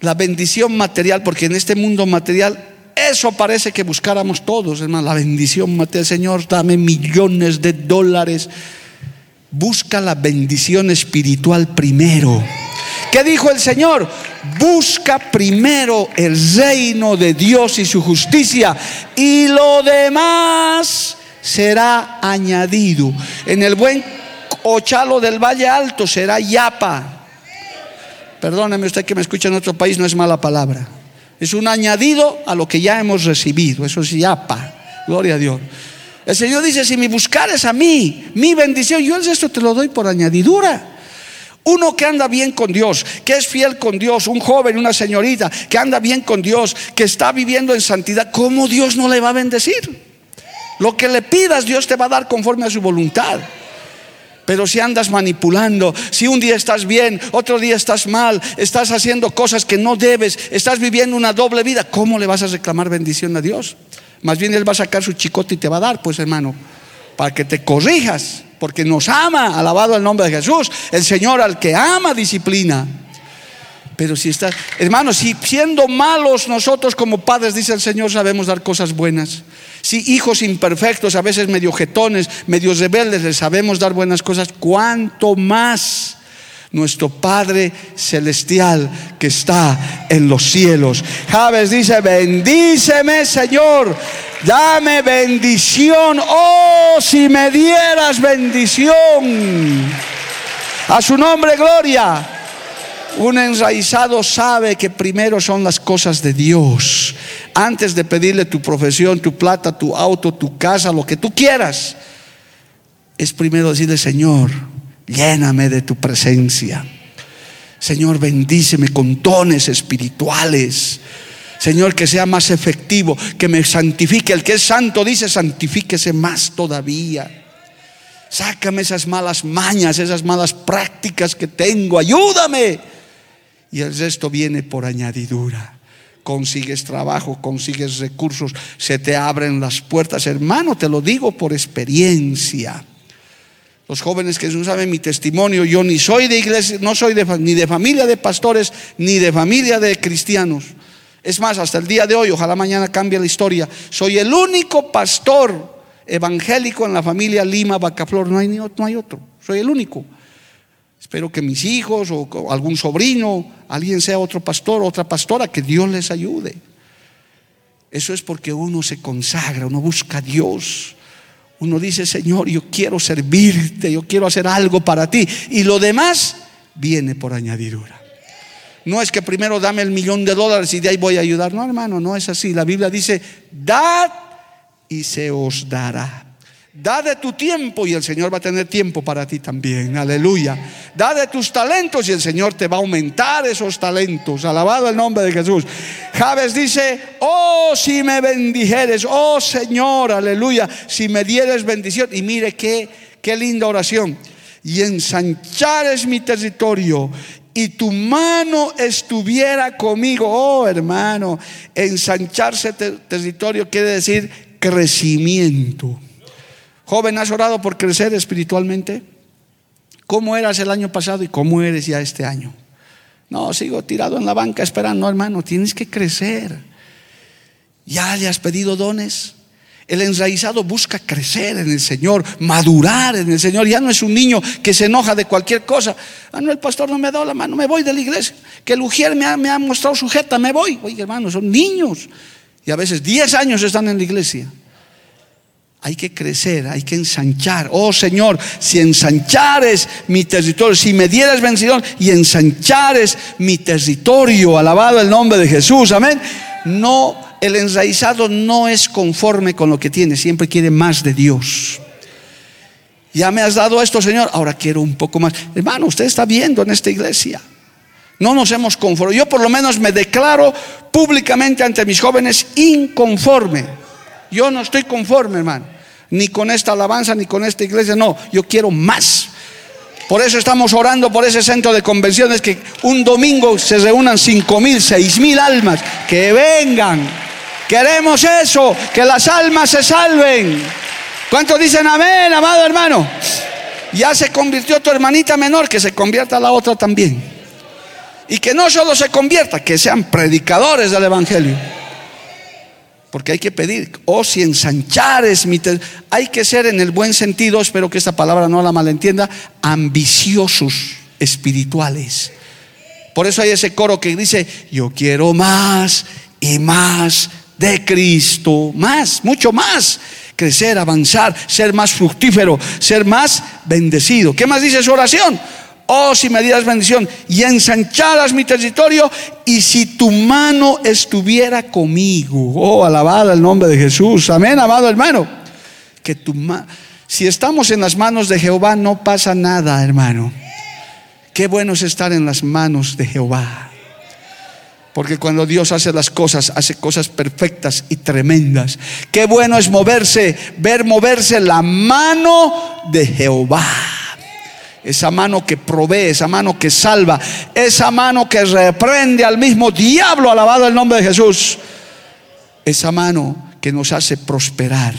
la bendición material, porque en este mundo material eso parece que buscáramos todos, hermano, la bendición material. Señor, dame millones de dólares. Busca la bendición espiritual primero. ¿Qué dijo el Señor? Busca primero el reino de Dios y su justicia y lo demás será añadido. En el buen ochalo del Valle Alto será yapa Perdóneme usted que me escucha en otro país, no es mala palabra. Es un añadido a lo que ya hemos recibido. Eso es yapa. Gloria a Dios. El Señor dice, si me buscares a mí, mi bendición, yo el resto te lo doy por añadidura. Uno que anda bien con Dios, que es fiel con Dios, un joven, una señorita que anda bien con Dios, que está viviendo en santidad, ¿cómo Dios no le va a bendecir? Lo que le pidas, Dios te va a dar conforme a su voluntad. Pero si andas manipulando, si un día estás bien, otro día estás mal, estás haciendo cosas que no debes, estás viviendo una doble vida, ¿cómo le vas a reclamar bendición a Dios? Más bien Él va a sacar su chicote y te va a dar, pues hermano, para que te corrijas, porque nos ama, alabado el nombre de Jesús, el Señor al que ama disciplina. Pero si estás, hermano, si siendo malos nosotros como padres, dice el Señor, sabemos dar cosas buenas. Si hijos imperfectos, a veces medio jetones, medio rebeldes, les sabemos dar buenas cosas, ¿cuánto más? nuestro Padre Celestial que está en los cielos. Javes dice, bendíceme Señor, dame bendición, oh si me dieras bendición. A su nombre, gloria. Un enraizado sabe que primero son las cosas de Dios. Antes de pedirle tu profesión, tu plata, tu auto, tu casa, lo que tú quieras, es primero decirle, Señor, lléname de tu presencia. Señor, bendíceme con dones espirituales. Señor, que sea más efectivo, que me santifique. El que es santo dice, santifíquese más todavía. Sácame esas malas mañas, esas malas prácticas que tengo. Ayúdame y el resto viene por añadidura. Consigues trabajo, consigues recursos, se te abren las puertas. Hermano, te lo digo por experiencia. Los jóvenes que no saben mi testimonio, yo ni soy de iglesia, no soy ni de familia de pastores, ni de familia de cristianos. Es más, hasta el día de hoy, ojalá mañana cambie la historia, soy el único pastor evangélico en la familia Lima Bacaflor, no hay, no hay otro, soy el único. Espero que mis hijos o algún sobrino, alguien sea otro pastor, otra pastora, que Dios les ayude. Eso es porque uno se consagra, uno busca a Dios. Uno dice, Señor, yo quiero servirte, yo quiero hacer algo para ti. Y lo demás viene por añadidura. No es que primero dame el millón de dólares y de ahí voy a ayudar. No, hermano, no es así. La Biblia dice, dad y se os dará. Da de tu tiempo y el Señor va a tener tiempo para ti también. Aleluya. Da de tus talentos y el Señor te va a aumentar esos talentos. Alabado el nombre de Jesús. Javes dice, oh si me bendijeres, oh Señor, aleluya, si me dieres bendición. Y mire qué, qué linda oración. Y ensanchares mi territorio y tu mano estuviera conmigo. Oh hermano, ensancharse territorio quiere decir crecimiento. Joven, ¿has orado por crecer espiritualmente? ¿Cómo eras el año pasado y cómo eres ya este año? No, sigo tirado en la banca esperando, no, hermano, tienes que crecer. ¿Ya le has pedido dones? El enraizado busca crecer en el Señor, madurar en el Señor. Ya no es un niño que se enoja de cualquier cosa. Ah, no, el pastor no me dado la mano, me voy de la iglesia. Que el ujier me ha, me ha mostrado sujeta, me voy. Oye, hermano, son niños. Y a veces 10 años están en la iglesia. Hay que crecer, hay que ensanchar. Oh Señor, si ensanchares mi territorio, si me dieras bendición y ensanchares mi territorio, alabado el nombre de Jesús, amén. No el enraizado no es conforme con lo que tiene, siempre quiere más de Dios. Ya me has dado esto, Señor, ahora quiero un poco más. Hermano, usted está viendo en esta iglesia. No nos hemos conformado. Yo por lo menos me declaro públicamente ante mis jóvenes inconforme. Yo no estoy conforme, hermano. Ni con esta alabanza, ni con esta iglesia. No, yo quiero más. Por eso estamos orando por ese centro de convenciones que un domingo se reúnan cinco mil, seis mil almas. Que vengan Queremos eso, que las almas se salven. ¿Cuántos dicen amén, amado hermano? Ya se convirtió tu hermanita menor, que se convierta la otra también. Y que no solo se convierta, que sean predicadores del Evangelio. Porque hay que pedir, oh si ensanchares mi... Hay que ser en el buen sentido, espero que esta palabra no la malentienda, ambiciosos espirituales. Por eso hay ese coro que dice, yo quiero más y más de Cristo. Más, mucho más. Crecer, avanzar, ser más fructífero, ser más bendecido. ¿Qué más dice su oración? Oh, si me dieras bendición y ensancharas mi territorio y si tu mano estuviera conmigo. Oh, alabado el nombre de Jesús. Amén, amado hermano. Que tu si estamos en las manos de Jehová no pasa nada, hermano. Qué bueno es estar en las manos de Jehová. Porque cuando Dios hace las cosas, hace cosas perfectas y tremendas. Qué bueno es moverse, ver moverse la mano de Jehová. Esa mano que provee, esa mano que salva, esa mano que reprende al mismo diablo, alabado el nombre de Jesús. Esa mano que nos hace prosperar.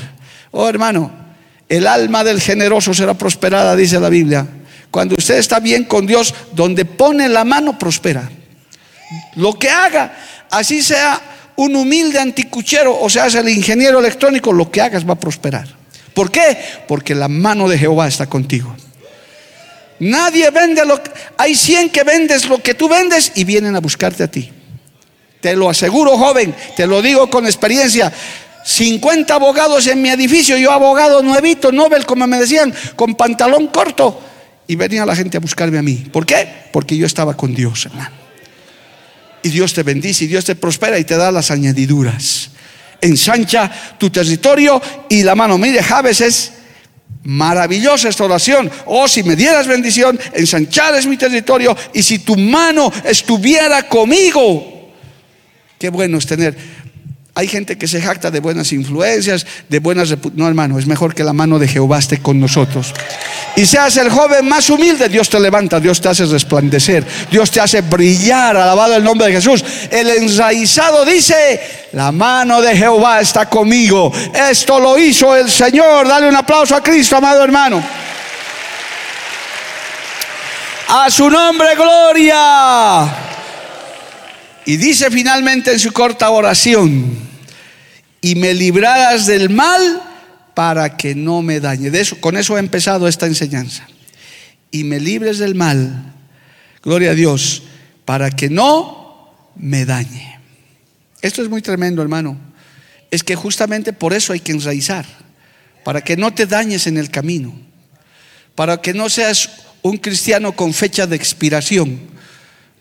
Oh hermano, el alma del generoso será prosperada, dice la Biblia. Cuando usted está bien con Dios, donde pone la mano, prospera. Lo que haga, así sea un humilde anticuchero o sea, el ingeniero electrónico, lo que hagas va a prosperar. ¿Por qué? Porque la mano de Jehová está contigo. Nadie vende lo que... Hay 100 que vendes lo que tú vendes y vienen a buscarte a ti. Te lo aseguro, joven, te lo digo con experiencia. 50 abogados en mi edificio, yo abogado nuevito, Nobel, como me decían, con pantalón corto. Y venía la gente a buscarme a mí. ¿Por qué? Porque yo estaba con Dios, hermano y Dios te bendice y Dios te prospera y te da las añadiduras. Ensancha tu territorio y la mano. Mire, Javes es maravillosa esta oración. Oh, si me dieras bendición, ensanchares mi territorio y si tu mano estuviera conmigo. Qué bueno es tener hay gente que se jacta de buenas influencias, de buenas... No, hermano, es mejor que la mano de Jehová esté con nosotros. Y seas el joven más humilde, Dios te levanta, Dios te hace resplandecer, Dios te hace brillar, alabado el nombre de Jesús. El enraizado dice, la mano de Jehová está conmigo. Esto lo hizo el Señor. Dale un aplauso a Cristo, amado hermano. A su nombre, gloria. Y dice finalmente en su corta oración, y me librarás del mal para que no me dañe. Con eso ha empezado esta enseñanza. Y me libres del mal, gloria a Dios, para que no me dañe. Esto es muy tremendo, hermano. Es que justamente por eso hay que enraizar, para que no te dañes en el camino, para que no seas un cristiano con fecha de expiración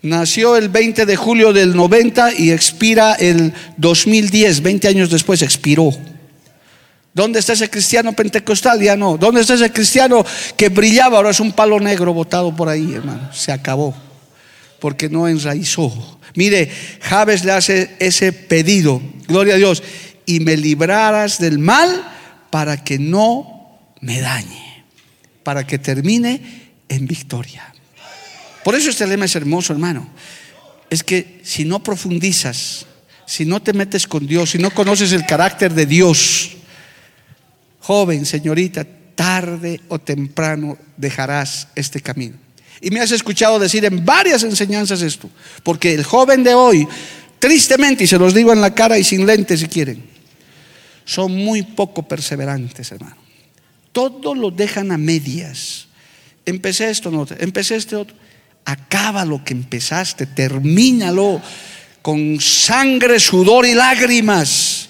Nació el 20 de julio del 90 y expira el 2010, 20 años después expiró. ¿Dónde está ese cristiano pentecostal? Ya no. ¿Dónde está ese cristiano que brillaba? Ahora es un palo negro botado por ahí, hermano. Se acabó. Porque no enraizó. Mire, Javes le hace ese pedido. Gloria a Dios. Y me libraras del mal para que no me dañe. Para que termine en victoria. Por eso este lema es hermoso, hermano. Es que si no profundizas, si no te metes con Dios, si no conoces el carácter de Dios, joven, señorita, tarde o temprano dejarás este camino. Y me has escuchado decir en varias enseñanzas esto, porque el joven de hoy, tristemente, y se los digo en la cara y sin lentes si quieren, son muy poco perseverantes, hermano. Todo lo dejan a medias. Empecé esto, no, empecé este otro. Acaba lo que empezaste, termínalo con sangre, sudor y lágrimas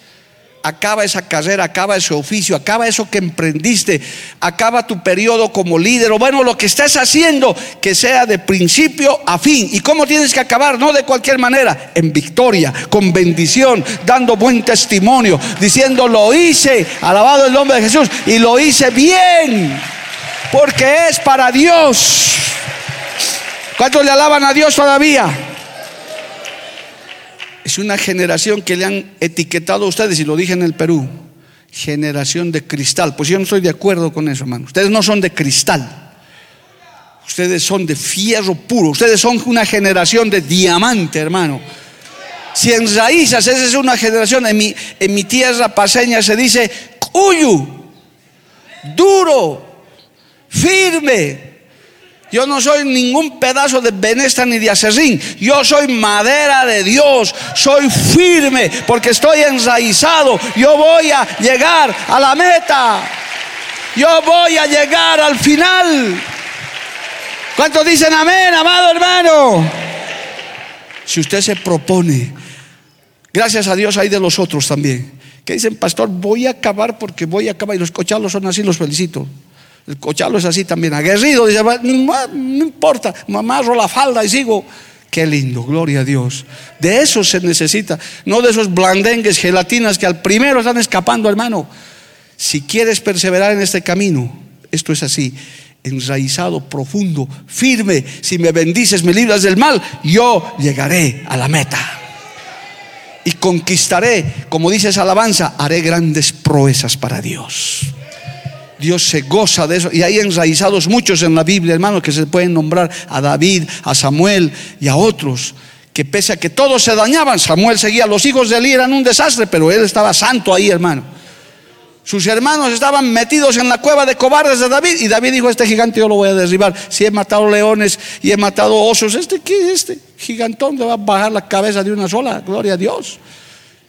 acaba esa carrera, acaba ese oficio, acaba eso que emprendiste, acaba tu periodo como líder, o bueno, lo que estás haciendo, que sea de principio a fin. ¿Y cómo tienes que acabar? No de cualquier manera, en victoria, con bendición, dando buen testimonio, diciendo, lo hice, alabado el nombre de Jesús, y lo hice bien, porque es para Dios. ¿Cuántos le alaban a Dios todavía? Es una generación que le han etiquetado a ustedes, y lo dije en el Perú, generación de cristal. Pues yo no estoy de acuerdo con eso, hermano. Ustedes no son de cristal. Ustedes son de fierro puro. Ustedes son una generación de diamante, hermano. Si en raíces, esa es una generación. En mi, en mi tierra paseña se dice cuyu, duro, firme, yo no soy ningún pedazo de benesta ni de acerrín. Yo soy madera de Dios. Soy firme porque estoy enraizado. Yo voy a llegar a la meta. Yo voy a llegar al final. ¿Cuántos dicen amén, amado hermano? Si usted se propone, gracias a Dios hay de los otros también, que dicen, pastor, voy a acabar porque voy a acabar. Y los cochalos son así, los felicito. El cochalo es así también, aguerrido, dice, no, importa, mamarro la falda y sigo. Qué lindo, gloria a Dios. De eso se necesita, no de esos blandengues, gelatinas que al primero están escapando, hermano. Si quieres perseverar en este camino, esto es así, enraizado, profundo, firme. Si me bendices, me libras del mal, yo llegaré a la meta. Y conquistaré, como dice esa alabanza, haré grandes proezas para Dios. Dios se goza de eso. Y hay enraizados muchos en la Biblia, hermano, que se pueden nombrar a David, a Samuel y a otros. Que pese a que todos se dañaban, Samuel seguía. Los hijos de Eli eran un desastre, pero él estaba santo ahí, hermano. Sus hermanos estaban metidos en la cueva de cobardes de David. Y David dijo: Este gigante yo lo voy a derribar. Si he matado leones y he matado osos, ¿este qué Este gigantón le va a bajar la cabeza de una sola. Gloria a Dios.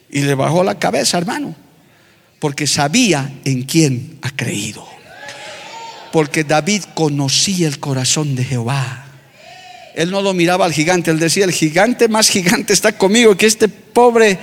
Y le bajó la cabeza, hermano porque sabía en quién ha creído. Porque David conocía el corazón de Jehová. Él no lo miraba al gigante, él decía, el gigante más gigante está conmigo que este pobre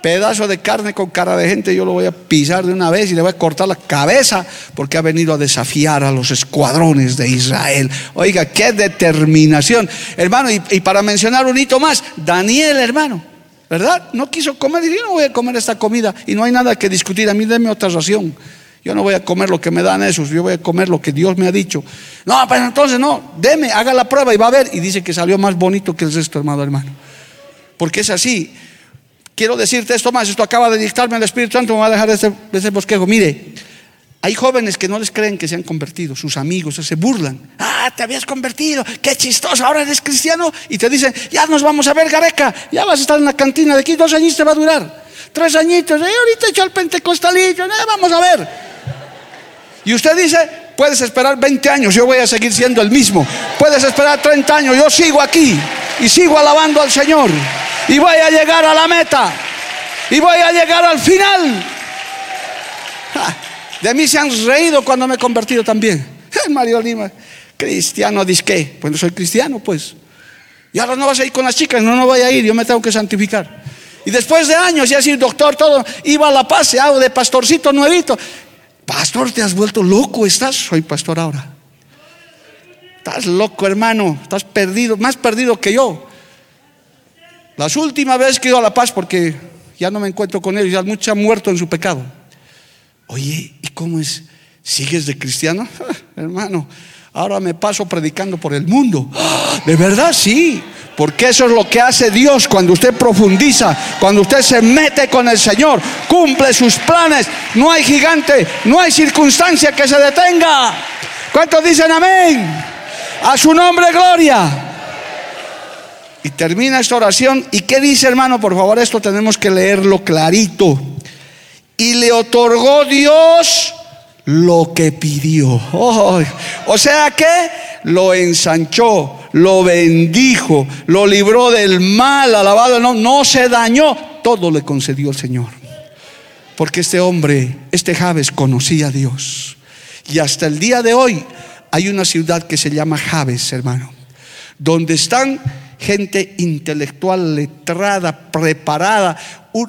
pedazo de carne con cara de gente, yo lo voy a pisar de una vez y le voy a cortar la cabeza porque ha venido a desafiar a los escuadrones de Israel. Oiga, qué determinación. Hermano, y, para mencionar un hito más, Daniel, hermano. ¿Verdad? No quiso comer, y yo no voy a comer esta comida y no hay nada que discutir, a mí déme otra ración. Yo no voy a comer lo que me dan esos, yo voy a comer lo que Dios me ha dicho. No, pero entonces no, deme, haga la prueba y va a ver. Y dice que salió más bonito que el resto, hermano, hermano. Porque es así. Quiero decirte esto más, esto acaba de dictarme el Espíritu Santo, me va a dejar de ese, ese bosquejo. Mire, hay jóvenes que no les creen que se han convertido, sus amigos se burlan. Ah, te habías convertido, qué chistoso, ahora eres cristiano. Y te dicen, ya nos vamos a ver, Gareca, ya vas a estar en la cantina de aquí, dos años te va a durar. Tres añitos, y ahorita hecho el pentecostalillo, vamos a ver. Y usted dice, puedes esperar 20 años, yo voy a seguir siendo el mismo. Puedes esperar 30 años, yo sigo aquí y sigo alabando al Señor. Y voy a llegar a la meta. Y voy a llegar al final. De mí se han reído cuando me he convertido también. *laughs* Mario Lima, cristiano, disque. Pues no soy cristiano, pues. Y ahora no vas a ir con las chicas, no, no voy a ir, yo me tengo que santificar. Y después de años, ya decir doctor, todo, iba a la paz, se hago de pastorcito nuevito. Pastor, te has vuelto loco, estás. Soy pastor ahora. Estás loco, hermano, estás perdido, más perdido que yo. Las últimas veces que he ido a la paz, porque ya no me encuentro con ellos, ya muchos han muerto en su pecado. Oye, ¿y cómo es? ¿Sigues de cristiano? *laughs* hermano, ahora me paso predicando por el mundo. *gasps* ¿De verdad? Sí. Porque eso es lo que hace Dios cuando usted profundiza, cuando usted se mete con el Señor, cumple sus planes. No hay gigante, no hay circunstancia que se detenga. ¿Cuántos dicen amén? A su nombre, gloria. Y termina esta oración. ¿Y qué dice, hermano? Por favor, esto tenemos que leerlo clarito y le otorgó Dios lo que pidió. o sea que lo ensanchó, lo bendijo, lo libró del mal, alabado no, se dañó, todo le concedió el Señor. Porque este hombre, este Javes, conocía a Dios. Y hasta el día de hoy hay una ciudad que se llama Javes, hermano, donde están gente intelectual, letrada, preparada.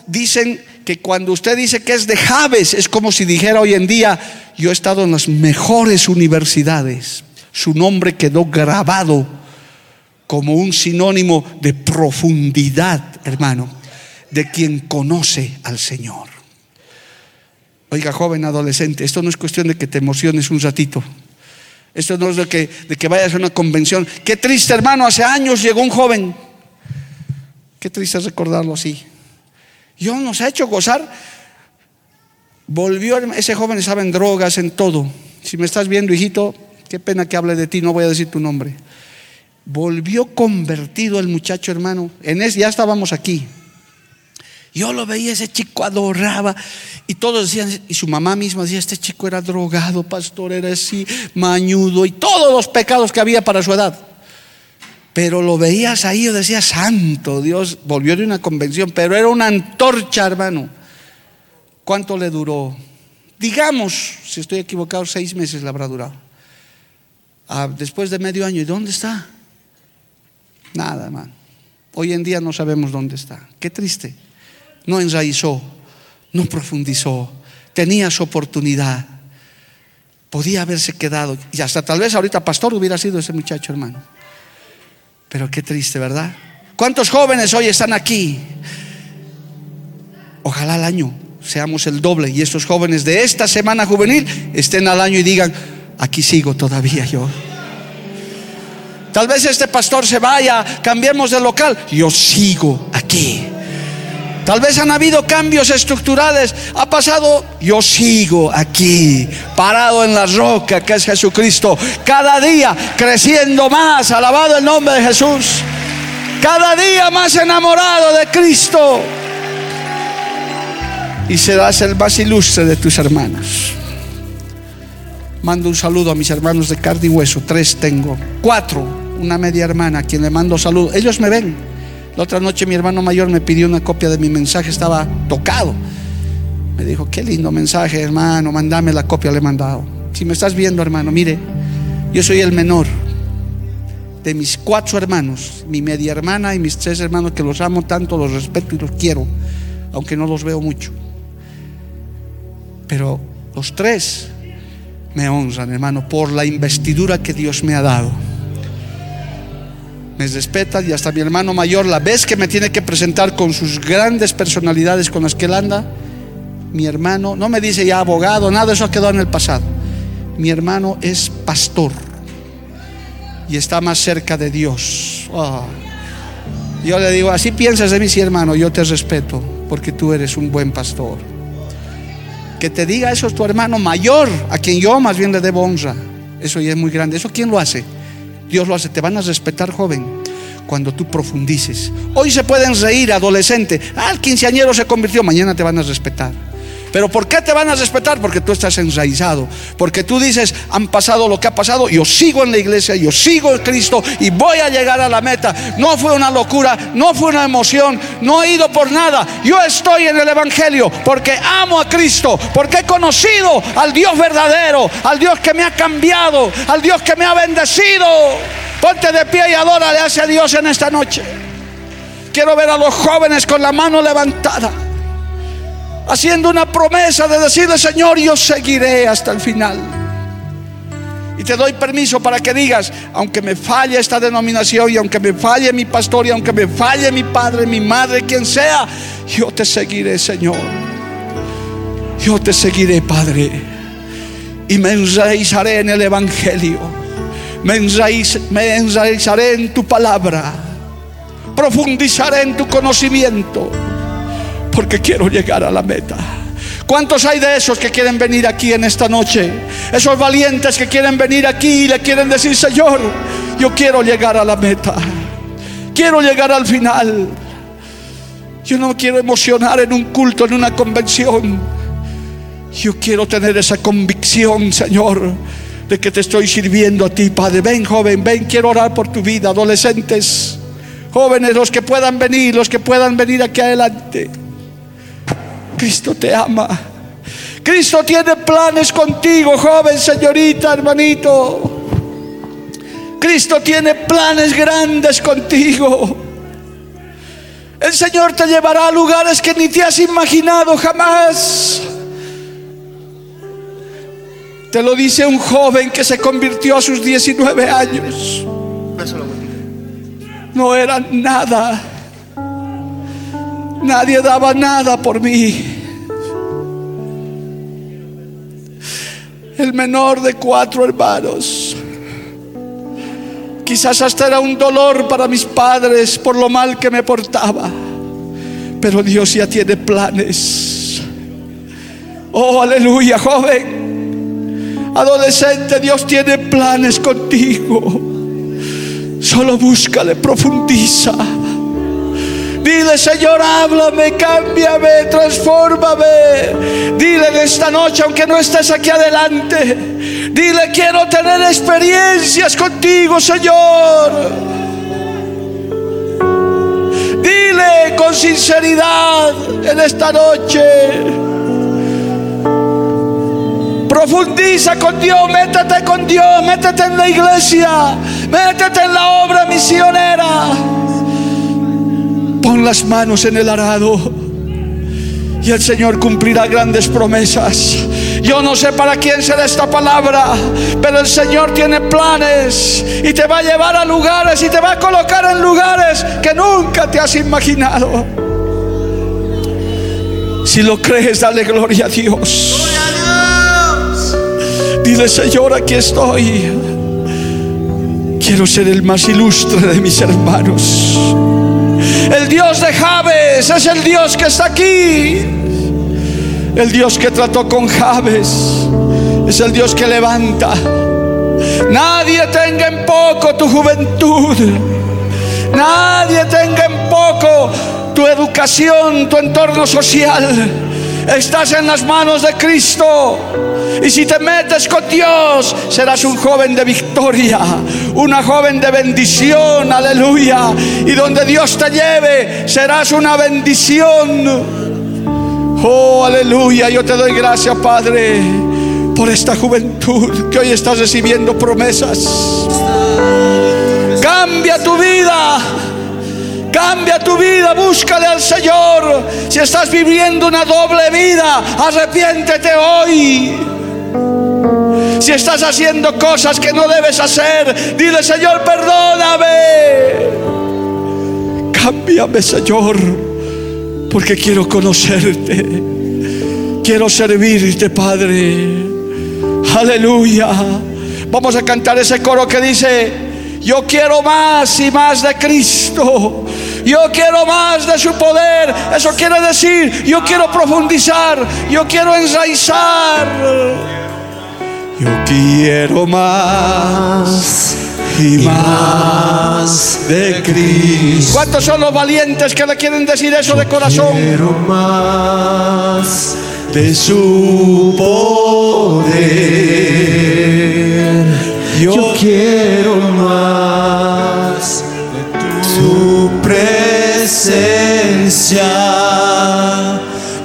Dicen que cuando usted dice que es de Javes, es como si dijera hoy en día, yo he estado en las mejores universidades. Su nombre quedó grabado como un sinónimo de profundidad, hermano, de quien conoce al Señor. Oiga, joven, adolescente, esto no es cuestión de que te emociones un ratito. Esto no es de que, de que vayas a una convención. Qué triste, hermano, hace años llegó un joven. Qué triste recordarlo así. Dios nos ha hecho gozar. Volvió, ese joven estaba en drogas, en todo. Si me estás viendo, hijito, qué pena que hable de ti, no voy a decir tu nombre. Volvió convertido el muchacho, hermano. En ese, ya estábamos aquí. Yo lo veía, ese chico adoraba. Y todos decían, y su mamá misma decía, este chico era drogado, pastor, era así, mañudo, y todos los pecados que había para su edad. Pero lo veías ahí, yo decía, santo Dios, volvió de una convención, pero era una antorcha, hermano. ¿Cuánto le duró? Digamos, si estoy equivocado, seis meses le habrá durado. Ah, después de medio año, ¿y dónde está? Nada, hermano. Hoy en día no sabemos dónde está. Qué triste. No enraizó, no profundizó, tenía su oportunidad. Podía haberse quedado. Y hasta tal vez ahorita pastor hubiera sido ese muchacho, hermano. Pero qué triste, ¿verdad? ¿Cuántos jóvenes hoy están aquí? Ojalá al año seamos el doble y estos jóvenes de esta semana juvenil estén al año y digan, aquí sigo todavía yo. Tal vez este pastor se vaya, cambiemos de local, yo sigo aquí. Tal vez han habido cambios estructurales. Ha pasado, yo sigo aquí, parado en la roca que es Jesucristo. Cada día creciendo más, alabado el nombre de Jesús. Cada día más enamorado de Cristo. Y serás el más ilustre de tus hermanos. Mando un saludo a mis hermanos de carne y hueso. Tres tengo. Cuatro. Una media hermana a quien le mando saludo. Ellos me ven. La otra noche mi hermano mayor me pidió una copia de mi mensaje, estaba tocado. Me dijo, qué lindo mensaje, hermano, mandame la copia, le he mandado. Si me estás viendo, hermano, mire, yo soy el menor de mis cuatro hermanos, mi media hermana y mis tres hermanos, que los amo tanto, los respeto y los quiero, aunque no los veo mucho. Pero los tres me honran, hermano, por la investidura que Dios me ha dado me respeta y hasta mi hermano mayor, la vez que me tiene que presentar con sus grandes personalidades con las que él anda, mi hermano no me dice ya abogado, nada, eso ha quedado en el pasado. Mi hermano es pastor y está más cerca de Dios. Ah. Yo le digo, así piensas de mí, sí, hermano, yo te respeto porque tú eres un buen pastor. Que te diga eso es tu hermano mayor, a quien yo más bien le debo honra. Eso ya es muy grande. ¿Eso quién lo hace? Dios lo hace. Te van a respetar, joven, cuando tú profundices. Hoy se pueden reír, adolescente. Ah, el quinceañero se convirtió. Mañana te van a respetar. Pero ¿por qué te van a respetar? Porque tú estás enraizado. Porque tú dices, han pasado lo que ha pasado, yo sigo en la iglesia, yo sigo en Cristo y voy a llegar a la meta. No fue una locura, no fue una emoción, no he ido por nada. Yo estoy en el Evangelio porque amo a Cristo, porque he conocido al Dios verdadero, al Dios que me ha cambiado, al Dios que me ha bendecido. Ponte de pie y adórale hacia Dios en esta noche. Quiero ver a los jóvenes con la mano levantada haciendo una promesa de decirle, Señor, yo seguiré hasta el final. Y te doy permiso para que digas, aunque me falle esta denominación y aunque me falle mi pastor y aunque me falle mi padre, mi madre, quien sea, yo te seguiré, Señor. Yo te seguiré, Padre. Y me enraizaré en el Evangelio. Me, me enraizaré en tu palabra. Profundizaré en tu conocimiento porque quiero llegar a la meta. ¿Cuántos hay de esos que quieren venir aquí en esta noche? Esos valientes que quieren venir aquí y le quieren decir, Señor, yo quiero llegar a la meta. Quiero llegar al final. Yo no quiero emocionar en un culto, en una convención. Yo quiero tener esa convicción, Señor, de que te estoy sirviendo a ti, Padre. Ven, joven, ven, quiero orar por tu vida, adolescentes, jóvenes, los que puedan venir, los que puedan venir aquí adelante Cristo te ama. Cristo tiene planes contigo, joven, señorita, hermanito. Cristo tiene planes grandes contigo. El Señor te llevará a lugares que ni te has imaginado jamás. Te lo dice un joven que se convirtió a sus 19 años. No era nada. Nadie daba nada por mí. El menor de cuatro hermanos. Quizás hasta era un dolor para mis padres por lo mal que me portaba. Pero Dios ya tiene planes. Oh, aleluya, joven. Adolescente, Dios tiene planes contigo. Solo búscale, profundiza. Dile, Señor, háblame, cámbiame, transfórmame. Dile en esta noche, aunque no estés aquí adelante, dile, quiero tener experiencias contigo, Señor. Dile con sinceridad en esta noche. Profundiza con Dios, métete con Dios, métete en la iglesia, métete en la obra misionera. Pon las manos en el arado y el Señor cumplirá grandes promesas. Yo no sé para quién será esta palabra, pero el Señor tiene planes y te va a llevar a lugares y te va a colocar en lugares que nunca te has imaginado. Si lo crees, dale gloria a Dios. Dile, Señor, aquí estoy. Quiero ser el más ilustre de mis hermanos. El Dios de Javes es el Dios que está aquí. El Dios que trató con Javes es el Dios que levanta. Nadie tenga en poco tu juventud. Nadie tenga en poco tu educación, tu entorno social. Estás en las manos de Cristo. Y si te metes con Dios, serás un joven de victoria, una joven de bendición, aleluya. Y donde Dios te lleve, serás una bendición. Oh, aleluya. Yo te doy gracias, Padre, por esta juventud que hoy estás recibiendo promesas. Cambia tu vida. Cambia tu vida, búscale al Señor. Si estás viviendo una doble vida, arrepiéntete hoy. Si estás haciendo cosas que no debes hacer, dile, Señor, perdóname. Cámbiame, Señor, porque quiero conocerte. Quiero servirte, Padre. Aleluya. Vamos a cantar ese coro que dice, yo quiero más y más de Cristo. Yo quiero más de su poder. Eso quiere decir, yo quiero profundizar, yo quiero enraizar. Yo quiero más y más de Cristo. ¿Cuántos son los valientes que le quieren decir eso de corazón? Quiero más de su poder. Yo quiero más presencia.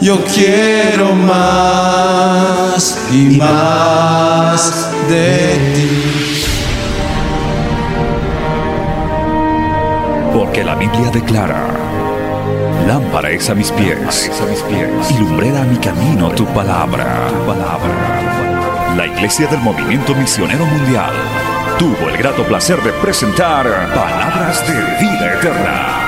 Yo quiero más y más de ti. Porque la Biblia declara, lámpara es a mis pies, a mis pies y lumbrera a mi camino tu palabra, tu palabra. La Iglesia del Movimiento Misionero Mundial tuvo el grato placer de presentar Palabras de Vida Eterna.